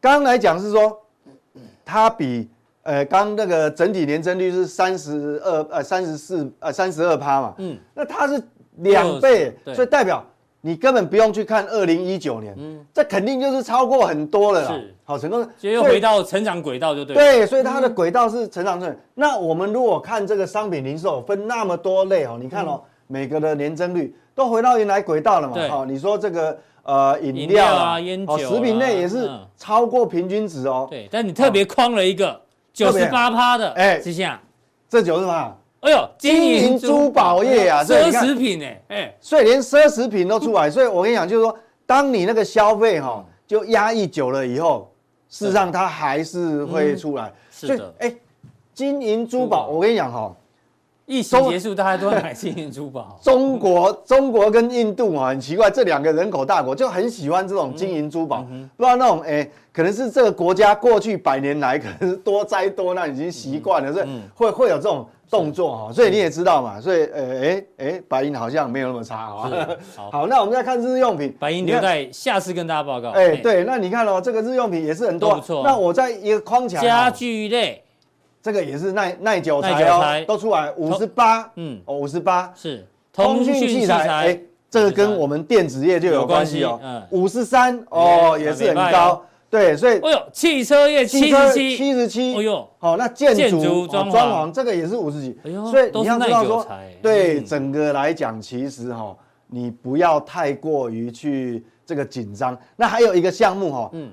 刚刚来讲是说，它比呃刚那个整体年增率是三十二呃三十四呃三十二趴嘛。嗯，那它是两倍，所以代表。你根本不用去看二零一九年，嗯，这肯定就是超过很多了啦。是，好成功，所以又回到成长轨道就对。对，所以它的轨道是成长顺。那我们如果看这个商品零售分那么多类哦，你看哦，每个的年增率都回到原来轨道了嘛。对。哦，你说这个呃饮料啊、烟酒、食品类也是超过平均值哦。对，但你特别框了一个九十八趴的，哎，这下这九十八。哎呦，金银珠宝业啊，奢侈品哎，哎，所以连奢侈品都出来，所以我跟你讲，就是说，当你那个消费哈，就压抑久了以后，事实上它还是会出来。是的，哎，金银珠宝，我跟你讲哈，疫情结束，大家都会买金银珠宝。中国，中国跟印度啊，很奇怪，这两个人口大国就很喜欢这种金银珠宝，不知道那种哎，可能是这个国家过去百年来可能是多灾多难，已经习惯了，所以会会有这种。动作哈，所以你也知道嘛，所以呃哎哎，白银好像没有那么差哈。好，好，那我们再看日用品，白银留在下次跟大家报告。哎，对，那你看哦，这个日用品也是很多，不错。那我在一个框架，家具类，这个也是耐耐久材哦，都出来五十八，嗯，哦五十八。是。通讯器材，哎，这个跟我们电子业就有关系哦，嗯，五十三哦也是很高。对，所以，哎呦，汽车业七十七，七十七，哎呦，好，那建筑装潢。这个也是五十几，哎呦，所以你要知道说，对整个来讲，其实哈，你不要太过于去这个紧张。那还有一个项目哈，嗯，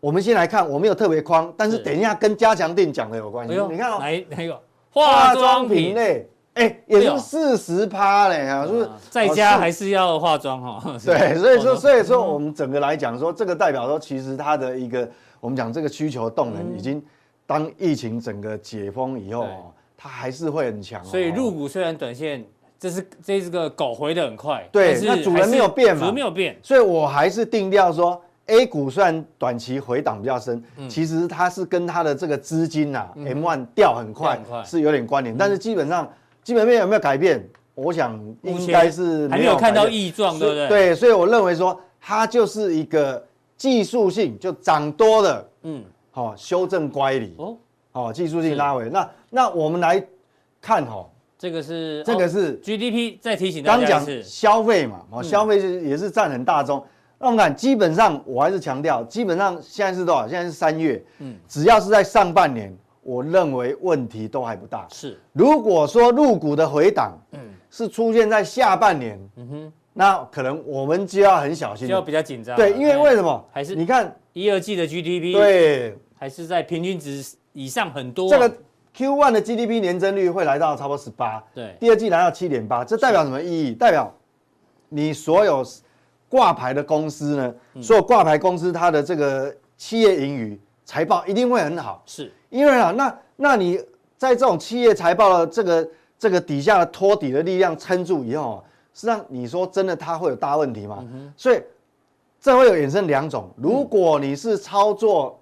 我们先来看，我没有特别框，但是等一下跟加强店讲的有关系。你看哦，哪哪个？化妆品。类？哎，也是四十趴嘞啊，就是在家还是要化妆哈。对，所以说，所以说我们整个来讲说，这个代表说，其实它的一个，我们讲这个需求动能已经，当疫情整个解封以后，它还是会很强。所以入股虽然短线，这是这是个狗回的很快，对，那主人没有变嘛，主人没有变，所以我还是定调说，A 股虽然短期回档比较深，其实它是跟它的这个资金呐，M1 掉很快是有点关联，但是基本上。基本面有没有改变？我想应该是还没有看到异状，对不对？对，所以我认为说它就是一个技术性就涨多的，嗯，好，修正乖离，哦，好，技术性拉回。那那我们来看哈，这个是这个是 GDP，再提醒大家刚讲消费嘛，哦，消费是也是占很大宗。那我们看，基本上我还是强调，基本上现在是多少？现在是三月，嗯，只要是在上半年。我认为问题都还不大。是，如果说入股的回档，嗯，是出现在下半年，嗯哼，那可能我们就要很小心，就要比较紧张。对，因为为什么？还是你看一二季的 GDP，对，还是在平均值以上很多。这个 Q one 的 GDP 年增率会来到差不多十八，对，第二季来到七点八，这代表什么意义？代表你所有挂牌的公司呢，所有挂牌公司它的这个企业盈余财报一定会很好，是因为啊，那那你在这种企业财报的这个这个底下的托底的力量撑住以后，实际上你说真的它会有大问题吗？所以这会有衍生两种，如果你是操作。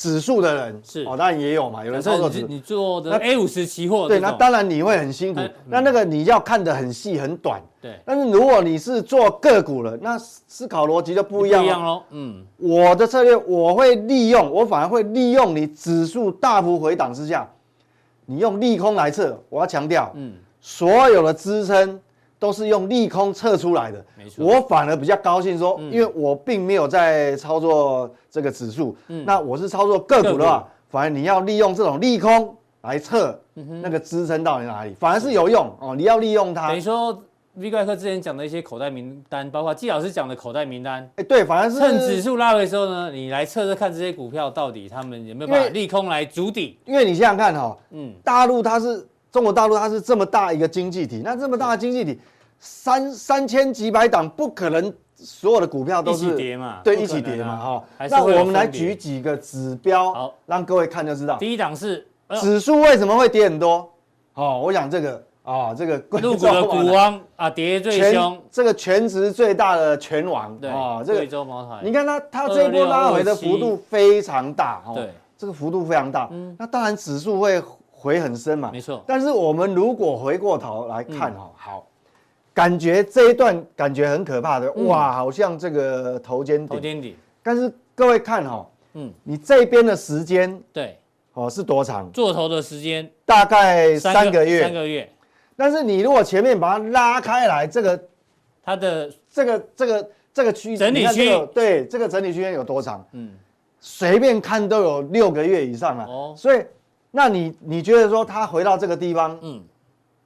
指数的人是哦，当然也有嘛，有人操作指你做的 A 五十期货，对，那当然你会很辛苦。那那个你要看得很细很短，对。但是如果你是做个股了，那思考逻辑就不一样喽。嗯，我的策略我会利用，我反而会利用你指数大幅回档之下，你用利空来测。我要强调，嗯，所有的支撑。都是用利空测出来的，没错。我反而比较高兴说，因为我并没有在操作这个指数，那我是操作个股的话，反而你要利用这种利空来测那个支撑到底哪里，反而是有用哦。你要利用它。等于说，V 怪客之前讲的一些口袋名单，包括季老师讲的口袋名单，哎，对，反而是趁指数拉回的时候呢，你来测测看这些股票到底他们有没有办法利空来筑底。因为你想想看哈，嗯，大陆它是。中国大陆它是这么大一个经济体，那这么大的经济体，三三千几百档，不可能所有的股票都是一起跌嘛？对，一起跌嘛？哈，那我们来举几个指标，好，让各位看就知道。第一档是指数为什么会跌很多？哦，我想这个啊，这个陆股的 股王啊，跌最凶，这个全值最大的拳王，对啊，这个贵州茅台，你看它它这一波拉回的幅度非常大，对，这个幅度非常大，嗯，那当然指数会。回很深嘛，没错。但是我们如果回过头来看哈，好，感觉这一段感觉很可怕的，哇，好像这个头肩顶。头肩顶。但是各位看哈，嗯，你这边的时间，对，哦，是多长？做头的时间大概三个月。三个月。但是你如果前面把它拉开来，这个它的这个这个这个区整理区，对，这个整理区间有多长？嗯，随便看都有六个月以上了。哦，所以。那你你觉得说它回到这个地方，嗯，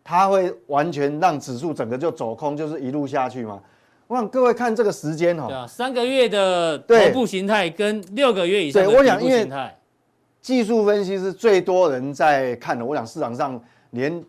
它会完全让指数整个就走空，就是一路下去吗？我想各位看这个时间哦，对啊，三个月的头部形态跟六个月以上的头部形态，对，我想因为技术分析是最多人在看的。我想市场上连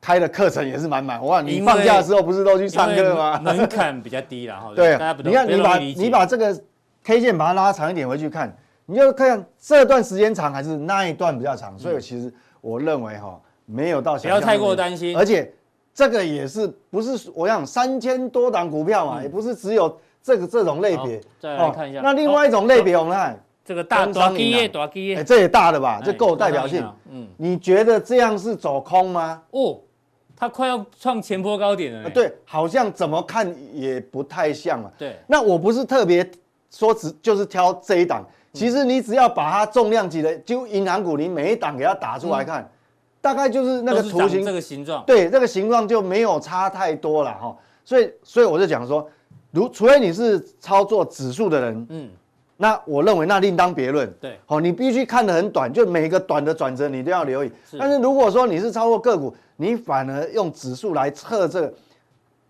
开的课程也是满满。我想你放假的时候不是都去上课吗？门槛比较低了哈。对，你看你把你把这个 K 线把它拉长一点回去看。你就看这段时间长还是那一段比较长，所以其实我认为哈，没有到不要太过担心，而且这个也是不是我想三千多档股票嘛，也不是只有这个这种类别。再来看一下，那另外一种类别我们看这个大大基业大基业，这也大的吧，这够代表性。嗯，你觉得这样是走空吗？哦，它快要创前波高点了。对，好像怎么看也不太像啊。对，那我不是特别说只就是挑这一档。其实你只要把它重量级的，就银行股，你每一档给它打出来看，大概就是那个图形，这个形状，对，这个形状就没有差太多了哈。所以，所以我就讲说，如除非你是操作指数的人，嗯，那我认为那另当别论。对，好，你必须看得很短，就每一个短的转折你都要留意。但是如果说你是操作个股，你反而用指数来测这个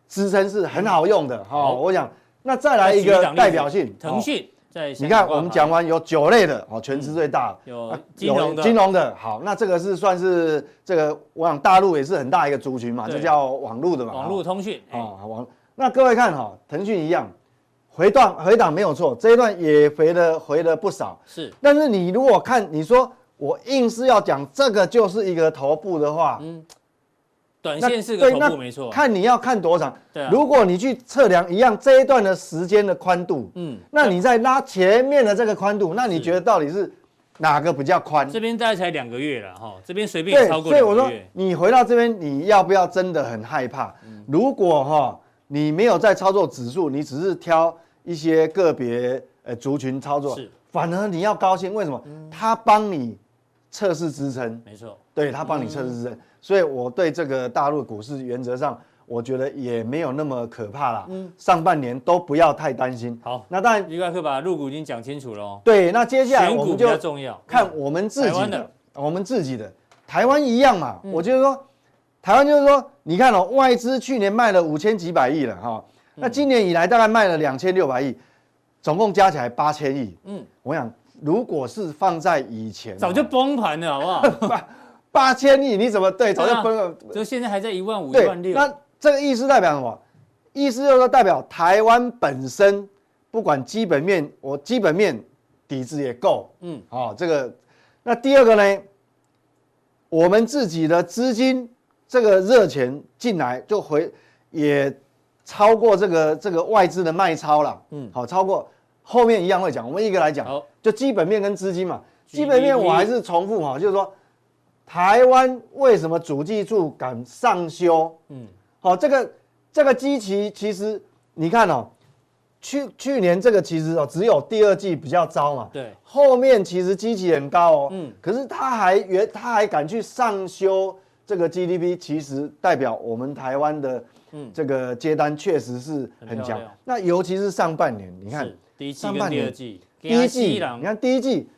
支撑是很好用的哈。我想，那再来一个代表性，腾讯。你看，我们讲完有九类的哦，权值最大，有金融的，金融的。好，那这个是算是这个，我想大陆也是很大一个族群嘛，这叫网络的嘛，网络通讯啊，网。那各位看哈，腾讯一样，回档回档没有错，这一段也回了回了不少。是，但是你如果看，你说我硬是要讲这个就是一个头部的话，嗯。短线是个头部没错，看你要看多长。对，如果你去测量一样这一段的时间的宽度，嗯，那你再拉前面的这个宽度，那你觉得到底是哪个比较宽？这边大概才两个月了哈，这边随便超过两个月。所以我说你回到这边，你要不要真的很害怕？如果哈你没有在操作指数，你只是挑一些个别呃族群操作，是，反而你要高兴，为什么？他帮你测试支撑，没错，对他帮你测试支撑。所以我对这个大陆股市原则上，我觉得也没有那么可怕啦。嗯，上半年都不要太担心。好，那当然，应该可以把入股已经讲清楚了。对，那接下来我们就看我们自己的，我们自己的台湾一样嘛。我就是说，台湾就是说，你看哦，外资去年卖了五千几百亿了哈，那今年以来大概卖了两千六百亿，总共加起来八千亿。嗯，我想如果是放在以前，早就崩盘了，好不好？八千亿，你怎么对？早就崩了。就现在还在一万五、一万六。那这个意思代表什么？意思就是说，代表台湾本身不管基本面，我基本面底子也够。嗯，好，这个。那第二个呢？我们自己的资金这个热钱进来就回也超过这个这个外资的卖超了。嗯，好，超过。后面一样会讲，我们一个来讲，就基本面跟资金嘛。基本面我还是重复哈，就是说，台湾为什么主计处敢上修？嗯，好，这个这个基期其实你看哦，去去年这个其实哦只有第二季比较糟嘛，对，后面其实基期很高哦，嗯，可是他还原他还敢去上修这个 GDP，其实代表我们台湾的嗯。这个接单确实是很强，那尤其是上半年，你看。上半年，第一季，你看第一季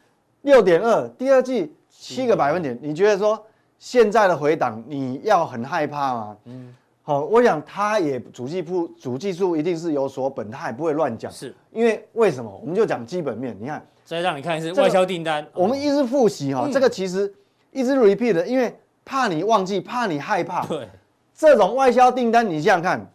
六点二，第二季七个百分点，你觉得说现在的回档你要很害怕吗？嗯，好，我想他也主技部主技术一定是有所本，他也不会乱讲，是。因为为什么？我们就讲基本面，你看，再让你看是外销订单，我们一直复习哈，这个其实一直 repeat 的，因为怕你忘记，怕你害怕，对，这种外销订单，你想想看，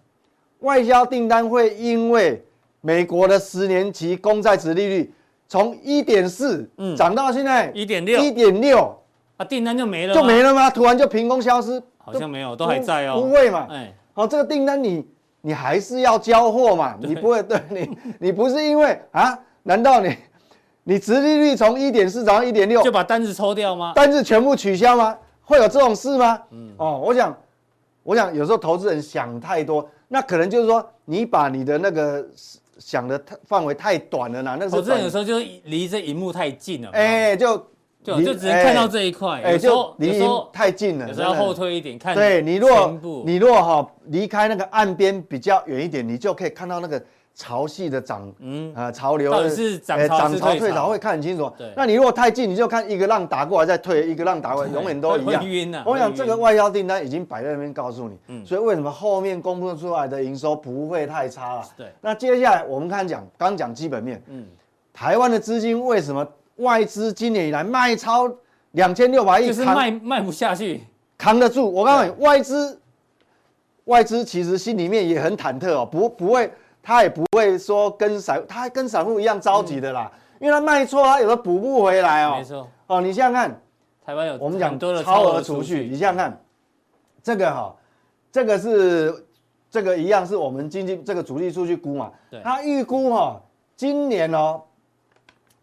外销订单会因为。美国的十年期公债值利率从一点四涨到现在一点六，一点六啊，订单就没了，就没了吗？突然就凭空消失？好像没有，都还在哦。不会嘛？哎，好，这个订单你你还是要交货嘛？你不会对你 你不是因为啊？难道你你殖利率从一点四涨到一点六就把单子抽掉吗？单子全部取消吗？会有这种事吗？嗯哦，我想我想有时候投资人想太多，那可能就是说你把你的那个。想的太范围太短了啦，那我知道有时候就离这荧幕太近了，哎，就就就只能看到这一块，哎，就离太近了，有时候要后退一点看。对你若你若哈离开那个岸边比较远一点，你就可以看到那个。潮汐的涨，嗯啊，潮流到底是涨潮退潮会看很清楚。对，那你如果太近，你就看一个浪打过来再退，一个浪打过来，永远都一样。我想这个外销订单已经摆在那边告诉你，嗯，所以为什么后面公布出来的营收不会太差了？对。那接下来我们看讲，刚讲基本面，嗯，台湾的资金为什么外资今年以来卖超两千六百亿？就是卖卖不下去，扛得住。我告诉你，外资外资其实心里面也很忐忑哦，不不会。他也不会说跟散，他跟散户一样着急的啦，因为他卖错，他有时候补不回来哦。没错。哦，你想想看，台湾有我们讲多的超额储蓄，你想想看，这个哈，这个是这个一样是我们经济这个主力数据估嘛。对。他预估哈，今年哦，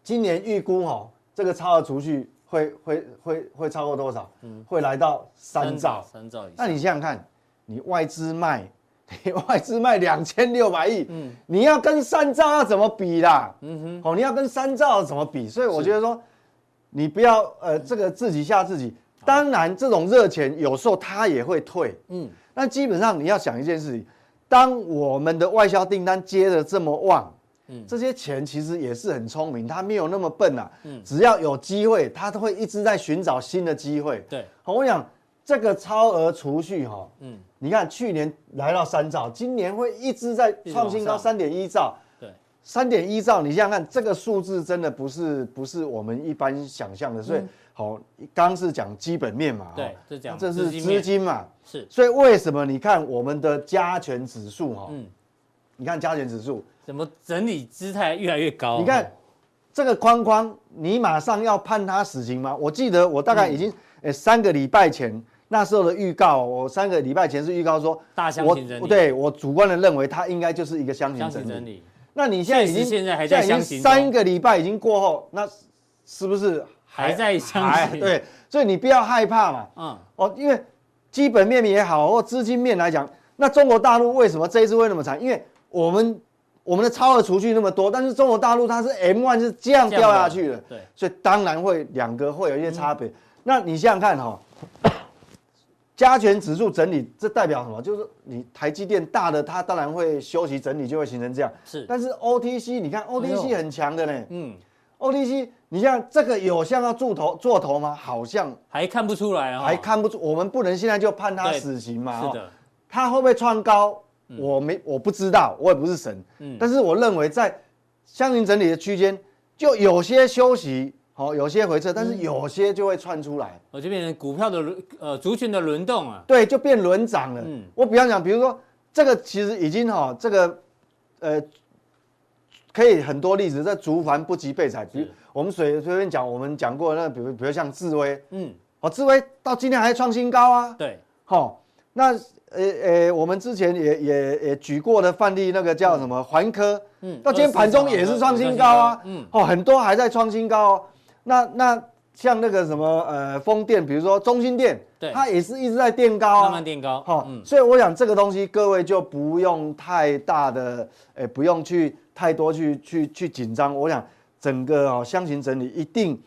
今年预估哈，这个超额储蓄会会会会超过多少？嗯，会来到三兆。三兆以上。那你想想看，你外资卖。你 外资卖两千六百亿，嗯，你要跟三兆要怎么比啦？嗯哼，哦，你要跟三兆要怎么比？所以我觉得说，你不要呃，这个自己吓自己。当然，这种热钱有时候它也会退，嗯，那基本上你要想一件事情，当我们的外销订单接的这么旺，嗯，这些钱其实也是很聪明，他没有那么笨啊，嗯，只要有机会，他都会一直在寻找新的机会。对，好，我想这个超额储蓄哈，嗯。你看，去年来到三兆，今年会一直在创新高，三点一兆。对，三点一兆，你想想看，这个数字真的不是不是我们一般想象的。所以，好，刚刚是讲基本面嘛，对，这讲这是资金嘛，是。所以为什么你看我们的加权指数哈？嗯，你看加权指数怎么整理姿态越来越高？你看这个框框，你马上要判他死刑吗？我记得我大概已经诶三个礼拜前。那时候的预告，我三个礼拜前是预告说，大箱型整理，对我主观的认为，它应该就是一个箱型整理。那你现在已经现在还在箱型，三个礼拜已经过后，那是不是还在箱型？对，所以你不要害怕嘛。嗯，哦，因为基本面也好，或资金面来讲，那中国大陆为什么这一次会那么惨？因为我们我们的超额储蓄那么多，但是中国大陆它是 M1 是这样掉下去的，对，所以当然会两个会有一些差别。那你想想看哈。加权指数整理，这代表什么？就是你台积电大的，它当然会休息整理，就会形成这样。是，但是 OTC，你看 OTC 很强的呢。嗯，OTC，你像这个有像要做头做头吗？好像还看不出来啊，还看不出。我们不能现在就判他死刑嘛。是的，他会不会创高？我没，我不知道，我也不是神。嗯，但是我认为在箱型整理的区间，就有些休息，好，有些回撤，但是有些就会窜出来，我就变成股票的轮呃族群的轮动啊，对，就变轮涨了。嗯，我比方讲，比如说这个其实已经哈，这个呃可以很多例子，在竹繁不及被踩。比如我们随随便讲，我们讲过那比如比如像智威，嗯，哦，智威到今天还创新高啊。对，好，那呃呃，我们之前也也也举过的范例，那个叫什么环科，嗯，到今天盘中也是创新高啊，嗯，哦，很多还在创新高哦。那那像那个什么呃风电，比如说中心电，对，它也是一直在垫高啊，慢慢垫高。好，嗯，所以我想这个东西各位就不用太大的，诶，不用去太多去去去紧张。我想整个哦箱型整理一定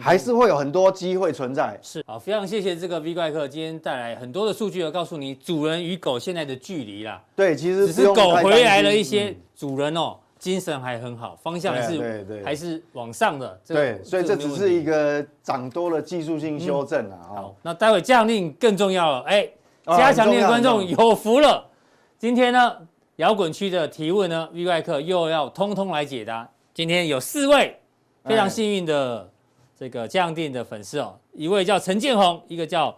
还是会有很多机会存在。是，好，非常谢谢这个 V 怪客今天带来很多的数据，要告诉你主人与狗现在的距离啦。对，其实只是狗回来了一些，主人哦。精神还很好，方向还是对对还是往上的。对，所以这只是一个涨多了技术性修正啊。好，那待会加强錠更重要了，哎，加强錠的观众有福了。今天呢，摇滚区的提问呢，V 外客又要通通来解答。今天有四位非常幸运的这个加强錠的粉丝哦，一位叫陈建宏，一个叫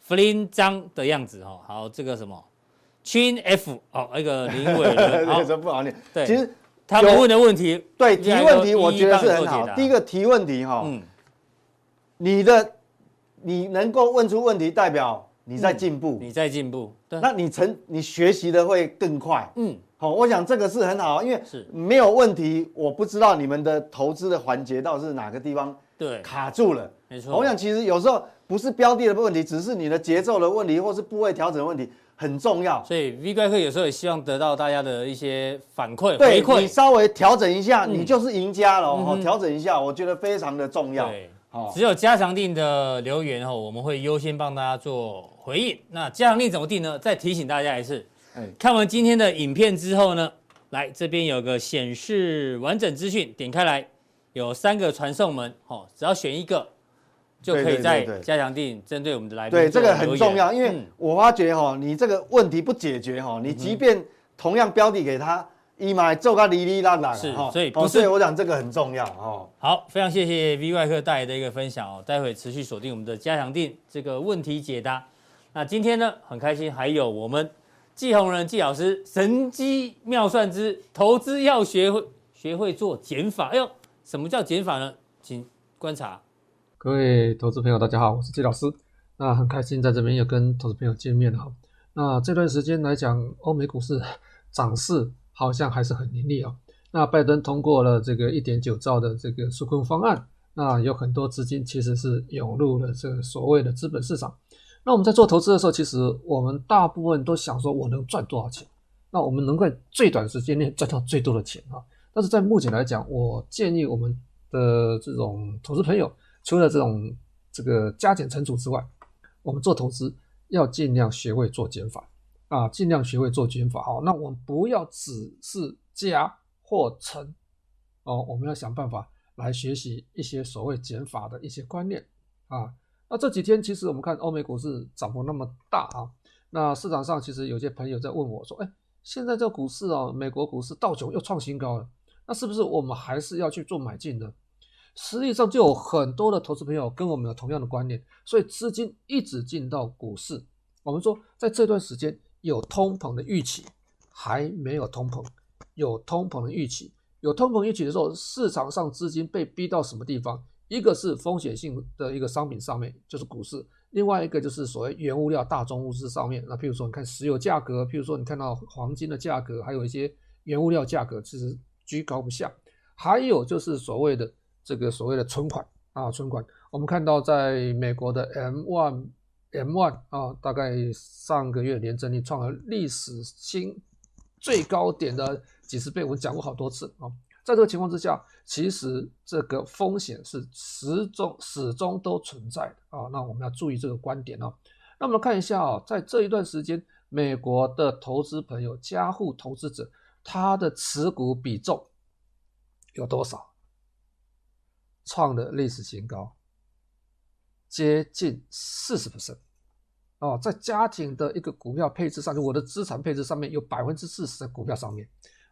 弗林张的样子哦。好，这个什么？Chin F 哦，那个林伟伦，好，这不好念。对，其实他们问的问题，对提问题，我觉得是很好。第一个提问题哈，嗯，你的你能够问出问题，代表你在进步，你在进步，那你成你学习的会更快。嗯，好，我想这个是很好，因为是没有问题，我不知道你们的投资的环节到底是哪个地方对卡住了。没错，我想其实有时候不是标的的问题，只是你的节奏的问题，或是部位调整的问题。很重要，所以 V 怪客有时候也希望得到大家的一些反馈回馈，你稍微调整一下，你就是赢家了。哦，调整一下，我觉得非常的重要。对，只有加强定的留言哦，我们会优先帮大家做回应。那加强定怎么定呢？再提醒大家一次，看完今天的影片之后呢，来这边有个显示完整资讯，点开来有三个传送门，哦，只要选一个。就可以在加强定针对我们的来宾，对这个很重要，因为我发觉哈，你这个问题不解决哈，你即便同样标的给他，一买做个哩哩啦啦，是，所以不是我讲这个很重要哦。好，非常谢谢 V 外客带来的一个分享哦，待会持续锁定我们的加强定这个问题解答。那今天呢，很开心，还有我们季红人季老师神机妙算之投资要学会学会做减法。哎呦，什么叫减法呢？请观察。各位投资朋友，大家好，我是季老师。那很开心在这边又跟投资朋友见面了。那这段时间来讲，欧美股市 涨势好像还是很凌厉哦。那拜登通过了这个一点九兆的这个纾困方案，那有很多资金其实是涌入了这个所谓的资本市场。那我们在做投资的时候，其实我们大部分都想说，我能赚多少钱？那我们能在最短时间内赚到最多的钱啊。但是在目前来讲，我建议我们的这种投资朋友。除了这种这个加减乘除之外，我们做投资要尽量学会做减法啊，尽量学会做减法。好，那我们不要只是加或乘哦，我们要想办法来学习一些所谓减法的一些观念啊。那这几天其实我们看欧美股市涨幅那么大啊，那市场上其实有些朋友在问我说：“哎，现在这股市啊，美国股市道琼又创新高了，那是不是我们还是要去做买进呢？”实际上就有很多的投资朋友跟我们有同样的观念，所以资金一直进到股市。我们说，在这段时间有通膨的预期，还没有通膨，有通膨的预期，有通膨预期的时候，市场上资金被逼到什么地方？一个是风险性的一个商品上面，就是股市；另外一个就是所谓原物料、大宗物资上面。那譬如说，你看石油价格，譬如说你看到黄金的价格，还有一些原物料价格，其实居高不下。还有就是所谓的。这个所谓的存款啊，存款，我们看到在美国的 M one M one 啊，大概上个月年增率创了历史新最高点的几十倍，我们讲过好多次啊。在这个情况之下，其实这个风险是始终始终都存在的啊。那我们要注意这个观点啊。那我们看一下啊，在这一段时间，美国的投资朋友、家户投资者，他的持股比重有多少？创的历史新高，接近四十 percent 哦，在家庭的一个股票配置上，就我的资产配置上面有百分之四十在股票上面。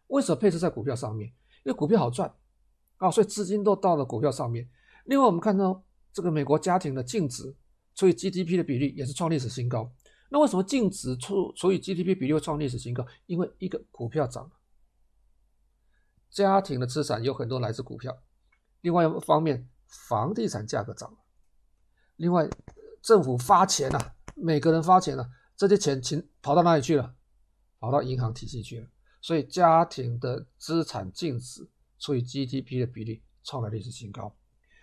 为什么配置在股票上面？因为股票好赚啊，所以资金都到了股票上面。另外，我们看到这个美国家庭的净值除以 GDP 的比例也是创历史新高。那为什么净值除除以 GDP 比例会创历史新高？因为一个股票涨了，家庭的资产有很多来自股票。另外一方面，房地产价格涨了。另外，政府发钱了、每个人发钱了、这些钱钱跑到哪里去了？跑到银行体系去了。所以，家庭的资产净值除以 GDP 的比例创了历史新高。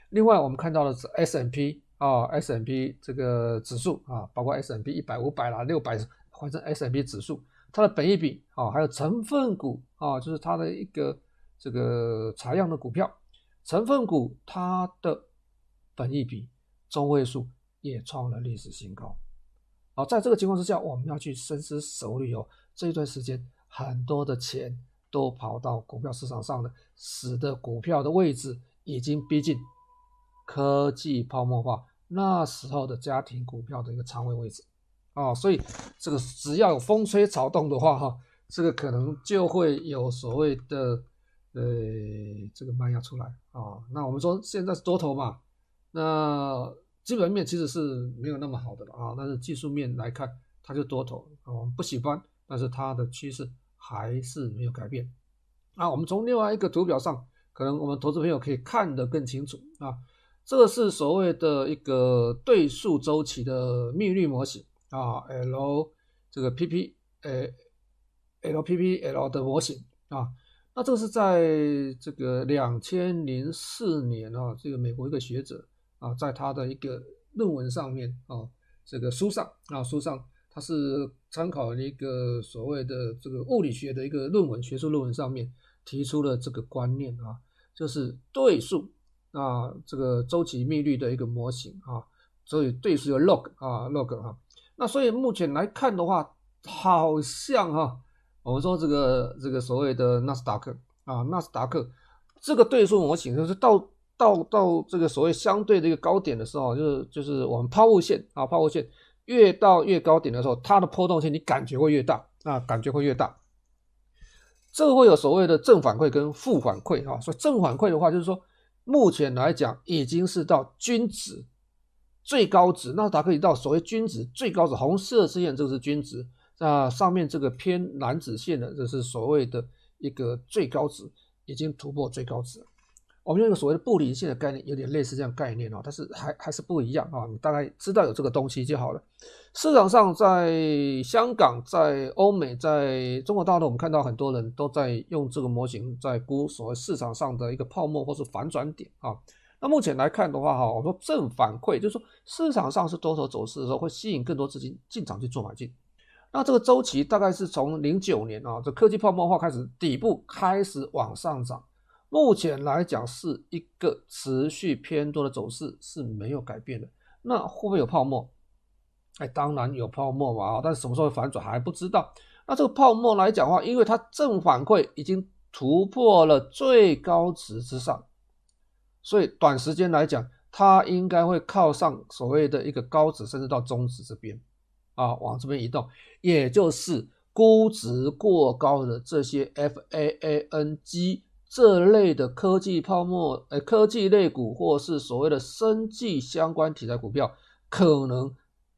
另外，我们看到的是 S&P 啊，S&P 这个指数啊，包括 S&P 一百、五百啦、六百，换成 S&P 指数，它的本益比啊，还有成分股啊，就是它的一个这个采样的股票。成分股它的本益比中位数也创了历史新高，好，在这个情况之下，我们要去深思熟虑哦。这一段时间，很多的钱都跑到股票市场上了，使得股票的位置已经逼近科技泡沫化那时候的家庭股票的一个仓位位置啊。所以，这个只要有风吹草动的话，哈，这个可能就会有所谓的。呃，这个卖压出来啊、那我们说现在是多头嘛，那基本面其实是没有那么好的了啊，但是技术面来看，它就多头啊，我们不喜欢，但是它的趋势还是没有改变。啊，我们从另外一个图表上，可能我们投资朋友可以看得更清楚啊，这个是所谓的一个对数周期的幂率模型啊，L 这个 PP 呃 LPPL 的模型啊。那这是在这个两千零四年啊，这个美国一个学者啊，在他的一个论文上面啊，这个书上啊，书上他是参考了一个所谓的这个物理学的一个论文，学术论文上面提出了这个观念啊，就是对数啊，这个周期幂率的一个模型啊，所以对数有 log 啊，log 哈，那所以目前来看的话，好像哈。我们说这个这个所谓的纳斯达克啊，纳斯达克这个对数模型，就是到到到这个所谓相对的一个高点的时候，就是就是我们抛物线啊，抛物线越到越高点的时候，它的波动性你感觉会越大啊，感觉会越大。这个会有所谓的正反馈跟负反馈啊，所以正反馈的话，就是说目前来讲已经是到均值最高值，纳斯达克已到所谓均值最高值，红色的线这个是均值。那上面这个偏蓝紫线的，这是所谓的一个最高值，已经突破最高值。我们用一个所谓的布林线的概念，有点类似这样概念哦，但是还还是不一样啊。你大概知道有这个东西就好了。市场上，在香港、在欧美、在中国大陆，我们看到很多人都在用这个模型在估所谓市场上的一个泡沫或是反转点啊。那目前来看的话，哈，我说正反馈，就是说市场上是多头走势的时候，会吸引更多资金进场去做买进。那这个周期大概是从零九年啊，这科技泡沫化开始，底部开始往上涨。目前来讲是一个持续偏多的走势，是没有改变的。那会不会有泡沫？哎，当然有泡沫嘛啊，但是什么时候会反转还不知道。那这个泡沫来讲的话，因为它正反馈已经突破了最高值之上，所以短时间来讲，它应该会靠上所谓的一个高值，甚至到中值这边。啊，往这边移动，也就是估值过高的这些 FAANG 这类的科技泡沫，呃，科技类股或是所谓的生技相关题材股票，可能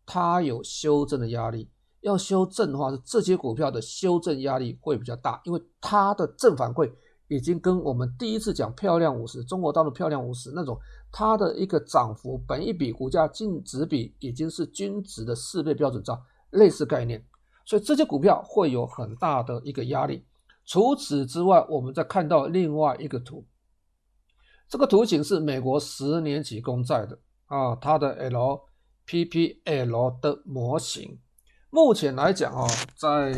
它有修正的压力。要修正的话，是这些股票的修正压力会比较大，因为它的正反馈已经跟我们第一次讲漂亮五十，中国大陆漂亮五十那种。它的一个涨幅，本一比、股价净值比已经是均值的四倍标准差，类似概念，所以这些股票会有很大的一个压力。除此之外，我们再看到另外一个图，这个图形是美国十年期公债的啊，它的 LPPL 的模型。目前来讲啊，在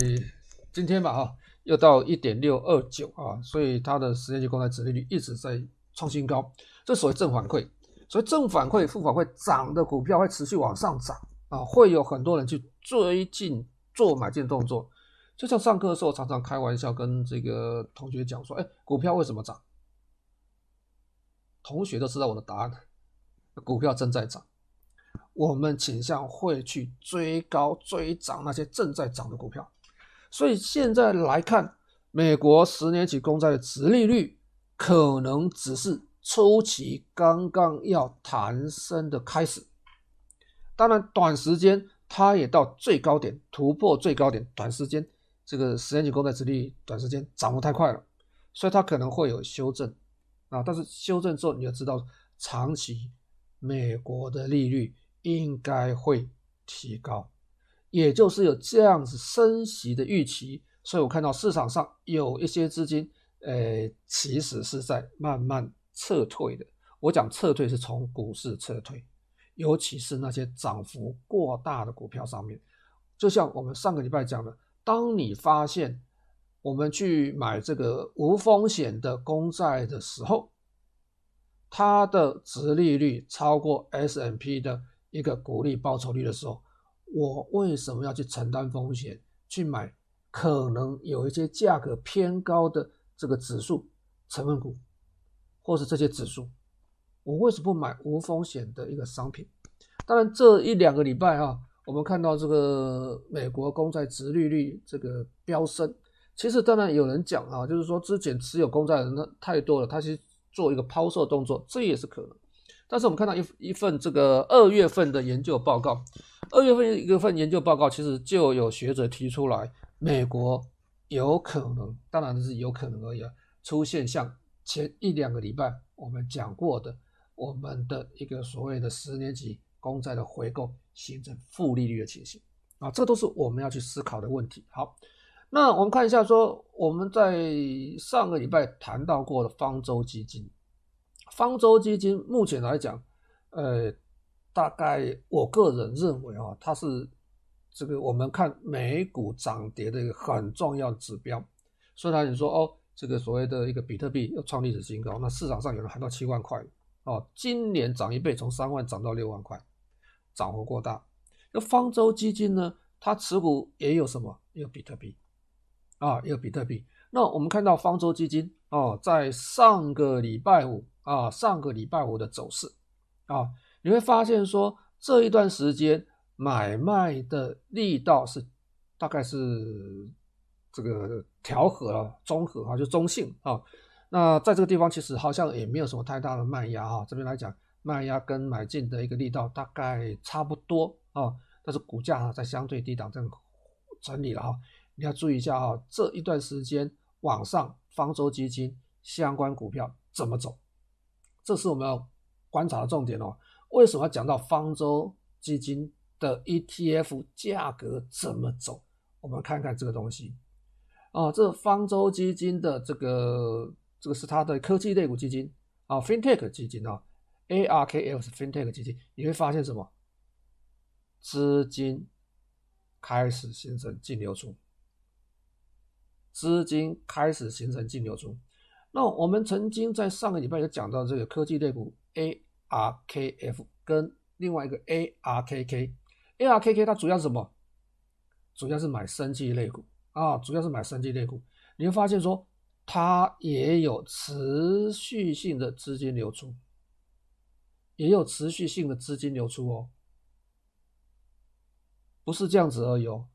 今天吧哈，又到一点六二九啊，所以它的十年期公债殖利率一直在创新高。这所谓正反馈，所以正反馈、负反馈涨的股票会持续往上涨啊，会有很多人去追进做买进动作。就像上课的时候，常常开玩笑跟这个同学讲说：“哎，股票为什么涨？”同学都知道我的答案，股票正在涨，我们倾向会去追高追涨那些正在涨的股票。所以现在来看，美国十年期公债的殖利率可能只是。初期刚刚要弹升的开始。当然，短时间它也到最高点，突破最高点，短时间这个十年期公债殖利率短时间涨得太快了，所以它可能会有修正啊。但是修正之后，你要知道，长期美国的利率应该会提高，也就是有这样子升息的预期。所以我看到市场上有一些资金，呃，其实是在慢慢撤退的。我讲撤退是从股市撤退。尤其是那些涨幅过大的股票上面，就像我们上个礼拜讲的，当你发现我们去买这个无风险的公债的时候，它的殖利率超过 S&P 的一个股利报酬率的时候，我为什么要去承担风险去买可能有一些价格偏高的这个指数成分股，或是这些指数？我为什么不买无风险的一个商品？当然，这一两个礼拜啊，我们看到这个美国公债殖利率这个飙升。其实，当然有人讲啊，就是说之前持有公债的人太多了，他去做一个抛售动作，这也是可能。但是我们看到一一份这个二月份的研究报告，二月份一份研究报告，其实就有学者提出来，美国有可能，当然是有可能而已啊，出现像前一两个礼拜我们讲过的。我们的一个所谓的十年期公债的回购形成负利率的情形啊，这都是我们要去思考的问题。好，那我们看一下说，我们在上个礼拜谈到过的方舟基金，方舟基金目前来讲，呃，大概我个人认为啊，它是这个我们看美股涨跌的一个很重要指标。虽然你说哦，这个所谓的一个比特币又创历史新高，那市场上有人喊到七万块。哦，今年涨一倍，从三万涨到六万块，涨幅过大。那方舟基金呢？它持股也有什么？有比特币啊，有比特币。那我们看到方舟基金哦，在上个礼拜五啊，上个礼拜五的走势啊，你会发现说这一段时间买卖的力道是大概是这个调和了，中和啊，就中性啊。那在这个地方其实好像也没有什么太大的卖压哈，这边来讲卖压跟买进的一个力道大概差不多啊，但是股价啊在相对低档这样整理了哈，你要注意一下哈，这一段时间往上方舟基金相关股票怎么走，这是我们要观察的重点哦。为什么要讲到方舟基金的 ETF 价格怎么走？我们看看这个东西啊，这方舟基金的这个。这个是它的科技类股基金啊，FinTech 基金啊，ARKF 是 FinTech 基金，你会发现什么？资金开始形成净流出，资金开始形成净流出。那我们曾经在上个礼拜有讲到这个科技类股 ARKF 跟另外一个 ARKK，ARKK 它主要是什么？主要是买生技类股啊，主要是买生技类股。你会发现说。它也有持续性的资金流出，也有持续性的资金流出哦，不是这样子而已哦。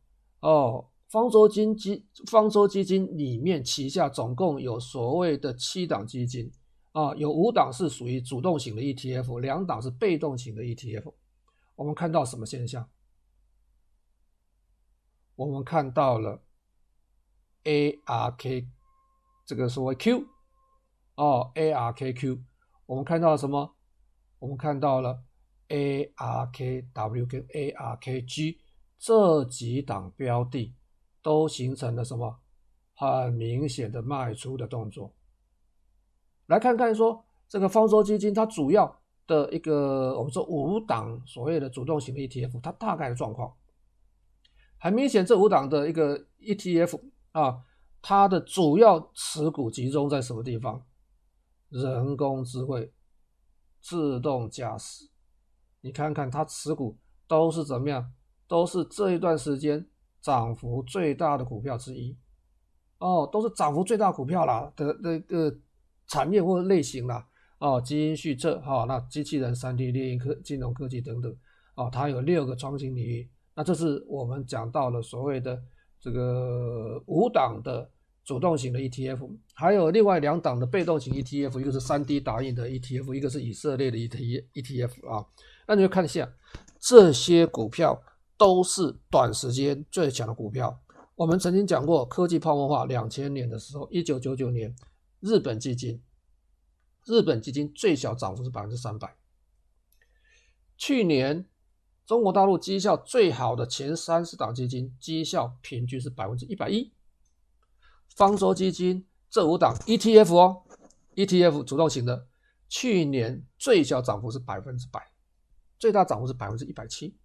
哦，方舟基金，方舟基金里面旗下总共有所谓的七档基金啊，有五档是属于主动型的 ETF，两档是被动型的 ETF。我们看到什么现象？我们看到了 ARK。这个所谓 Q 哦，ARKQ，我们看到了什么？我们看到了 ARKW 跟 ARKG 这几档标的都形成了什么很明显的卖出的动作。来看看说这个方舟基金它主要的一个我们说五档所谓的主动型的 ETF，它大概的状况很明显，这五档的一个 ETF 啊。它的主要持股集中在什么地方？人工智慧、自动驾驶，你看看它持股都是怎么样？都是这一段时间涨幅最大的股票之一。哦，都是涨幅最大股票啦的那个产业或类型啦。哦，基因序册哈，那机器人、三 D 列印科、金融科技等等。哦，它有六个创新领域。那这是我们讲到了所谓的。这个五档的主动型的 ETF，还有另外两档的被动型 ETF，一个是三 D 打印的 ETF，一个是以色列的 ET ETF 啊。那你就看一下，这些股票都是短时间最强的股票。我们曾经讲过，科技泡沫化两千年的时候，一九九九年，日本基金，日本基金最小涨幅是百分之三百。去年中国大陆绩效最好的前三十档基金，绩效平均是百分之一百一。方舟基金这五档 ETF 哦，ETF 主动型的，去年最小涨幅是百分之百。最大涨幅是百分之一百七，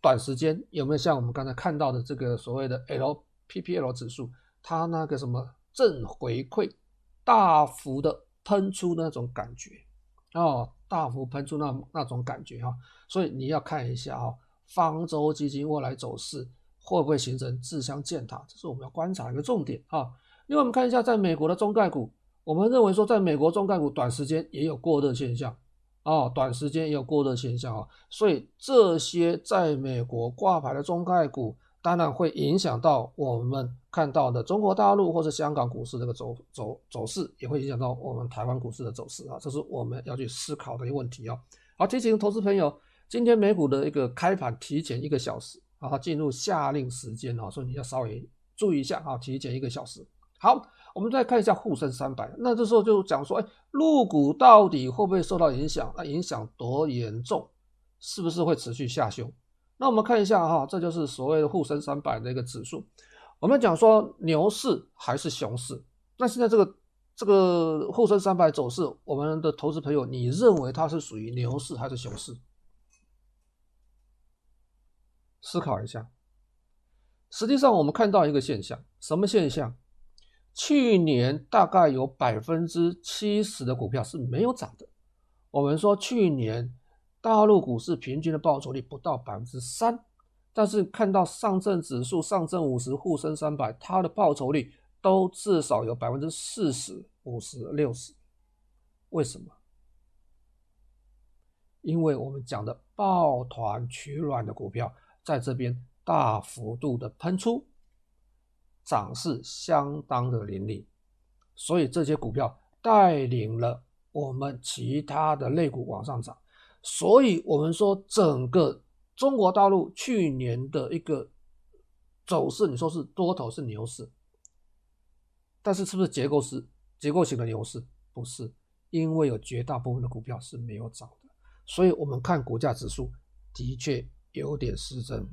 短时间有没有像我们刚才看到的这个所谓的 LPPL 指数，它那个什么正回馈，大幅的喷出那种感觉哦，大幅喷出那那种感觉哈、所以你要看一下哦，方舟基金未来走势会不会形成自相践踏，这是我们要观察一个重点啊、哦。另外我们看一下，在美国的中概股，我们认为说在美国中概股短时间也有过热现象。哦，短时间也有过热现象啊，所以这些在美国挂牌的中概股，当然会影响到我们看到的中国大陆或者香港股市这个走走走势，也会影响到我们台湾股市的走势啊，这是我们要去思考的一个问题啊。好，提醒投资朋友，今天美股的一个开盘提前一个小时啊，进入夏令时间啊，所以你要稍微注意一下啊，提前一个小时。好。我们再看一下沪深三百，那这时候就讲说，哎，陆股到底会不会受到影响？那影响多严重？是不是会持续下修？那我们看一下哈，这就是所谓的沪深三百的一个指数。我们讲说牛市还是熊市？那现在这个这个沪深三百走势，我们的投资朋友，你认为它是属于牛市还是熊市？思考一下。实际上，我们看到一个现象，什么现象？去年大概有百分之七十的股票是没有涨的。我们说去年大陆股市平均的报酬率不到百分之三，但是看到上证指数、上证五十、沪深三百，它的报酬率都至少有百分之四十、五十、六十。为什么？因为我们讲的抱团取暖的股票在这边大幅度的喷出。涨势相当的凌厉，所以这些股票带领了我们其他的类股往上涨。所以，我们说整个中国大陆去年的一个走势，你说是多头是牛市，但是是不是结构是结构型的牛市？不是，因为有绝大部分的股票是没有涨的。所以我们看股价指数的确有点失真。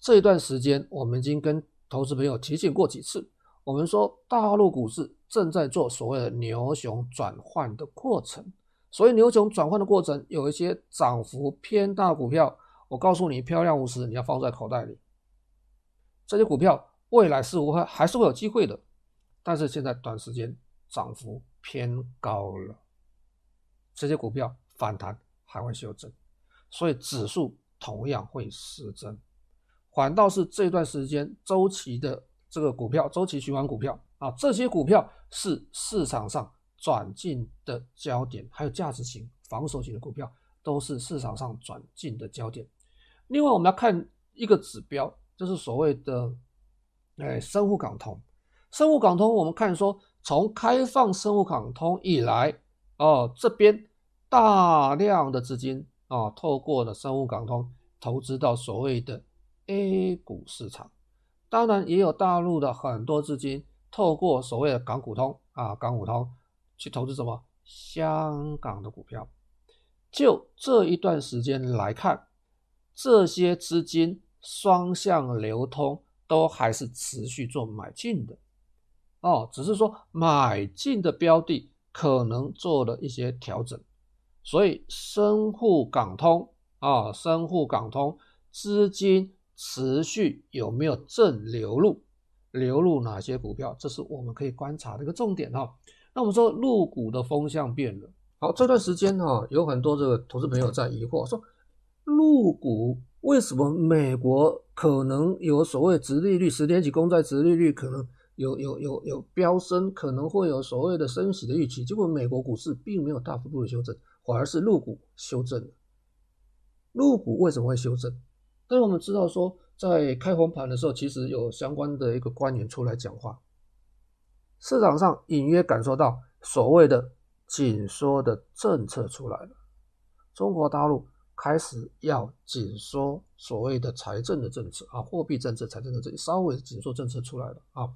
这一段时间，我们已经跟投资朋友提醒过几次，我们说大陆股市正在做所谓的牛熊转换的过程。所以牛熊转换的过程，有一些涨幅偏大股票，我告诉你，漂亮五十，你要放在口袋里。这些股票未来是会还是会有机会的，但是现在短时间涨幅偏高了，这些股票反弹还会修正，所以指数同样会失真。反倒是这段时间周期的这个股票，周期循环股票啊，这些股票是市场上转进的焦点，还有价值型、防守型的股票都是市场上转进的焦点。另外，我们要看一个指标，就是所谓的哎，深沪港通。深沪港通，我们看说，从开放深沪港通以来，哦，这边大量的资金啊，透过了深沪港通投资到所谓的。A 股市场，当然也有大陆的很多资金透过所谓的港股通啊，港股通去投资什么香港的股票。就这一段时间来看，这些资金双向流通都还是持续做买进的哦，只是说买进的标的可能做了一些调整，所以深沪港通啊，深沪港通资金。持续有没有正流入？流入哪些股票？这是我们可以观察的一个重点哈。那我们说入股的风向变了。好，这段时间哈，有很多这个投资朋友在疑惑说，入股为什么美国可能有所谓殖利率，十年期公债殖利率可能有有有有飙升，可能会有所谓的升息的预期，结果美国股市并没有大幅度的修正，反而是入股修正了。陆股为什么会修正？但是我们知道说，在开红盘的时候，其实有相关的一个官员出来讲话，市场上隐约感受到所谓的紧缩的政策出来了，中国大陆开始要紧缩所谓的财政的政策啊，货币政策、财政的政策稍微紧缩政策出来了啊。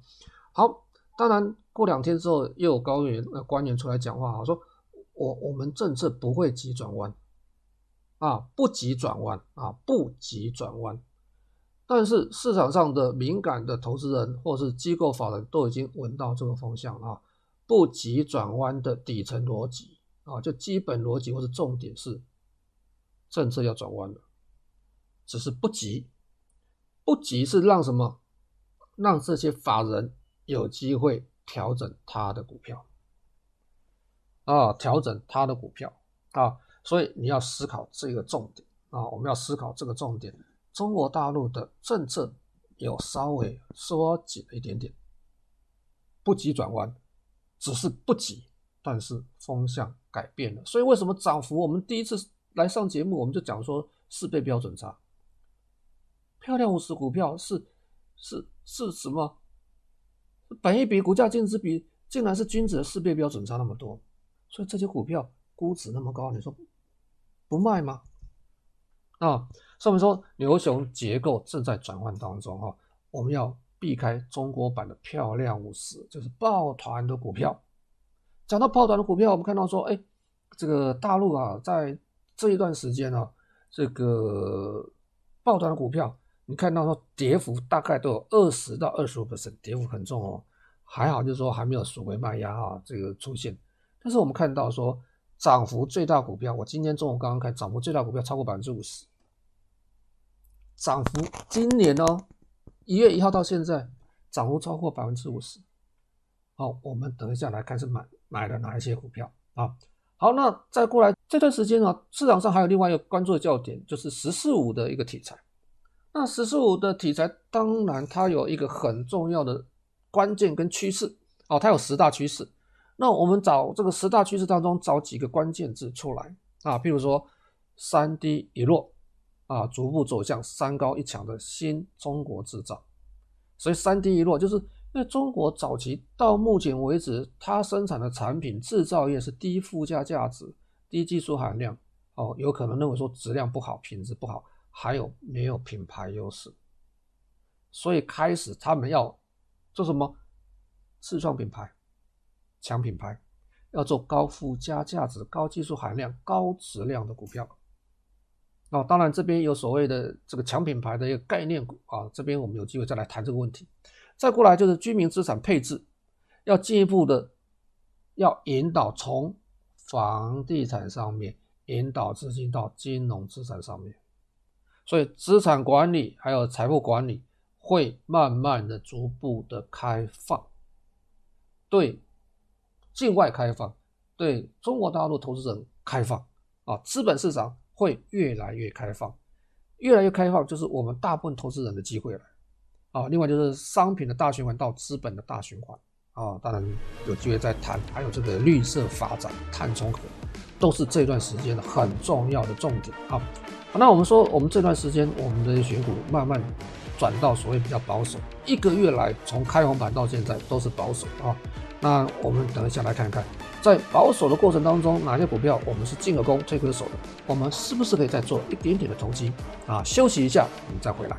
好，当然过两天之后又有高员呃官员出来讲话啊，说我我们政策不会急转弯啊，不急转弯啊，不急转弯。但是市场上的敏感的投资人或是机构法人都已经闻到这个风向啊，不急转弯的底层逻辑啊，就基本逻辑或是重点是政策要转弯了，只是不急，不急是让什么？让这些法人有机会调整他的股票啊，调整他的股票啊，所以你要思考这个重点啊，我们要思考这个重点。中国大陆的政策有稍微缩紧了一点点，不急转弯，只是不急，但是风向改变了。所以为什么涨幅？我们第一次来上节目，我们就讲说四倍标准差，漂亮五十股票是是是什么？本一比、股价净值比竟然是均值的四倍标准差那么多，所以这些股票估值那么高，你说不卖吗？啊？说明说牛熊结构正在转换当中哈，我们要避开中国版的漂亮五十，就是抱团的股票。讲到抱团的股票，我们看到说，哎，这个大陆啊，在这一段时间呢，这个抱团的股票，你看到说跌幅大概都有二十到二十五 percent，跌幅很重哦。还好就是说还没有赎回卖压啊，这个出现。但是我们看到说涨幅最大股票，我今天中午刚刚看，涨幅最大股票超过百分之五十。涨幅今年呢，一月一号到现在涨幅超过百分之五十。好，我们等一下来看是买买了哪一些股票啊？好，那再过来这段时间呢，市场上还有另外一个关注的焦点，就是十四五的一个题材。那十四五的题材，当然它有一个很重要的关键跟趋势哦，它有十大趋势。那我们找这个十大趋势当中找几个关键字出来啊，譬如说三低一弱。啊，逐步走向三高一强的新中国制造，所以三低一弱，就是因为中国早期到目前为止，它生产的产品制造业是低附加价值、低技术含量，哦，有可能认为说质量不好、品质不好，还有没有品牌优势，所以开始他们要做什么？自创品牌、强品牌，要做高附加价值、高技术含量、高质量的股票。哦，当然这边有所谓的这个强品牌的一个概念股啊，这边我们有机会再来谈这个问题。再过来就是居民资产配置，要进一步的要引导从房地产上面引导资金到金融资产上面，所以资产管理还有财富管理会慢慢的逐步的开放，对境外开放，对中国大陆投资人开放啊，资本市场。会越来越开放，越来越开放就是我们大部分投资人的机会了啊。另外就是商品的大循环到资本的大循环啊，当然有机会再谈。还有这个绿色发展、碳中和，都是这段时间的很重要的重点啊。那我们说，我们这段时间我们的选股慢慢转到所谓比较保守，一个月来从开红盘到现在都是保守啊。那我们等一下来看看。在保守的过程当中，哪些股票我们是进了攻、退了守的？我们是不是可以再做一点点的投机？啊，休息一下，我们再回来。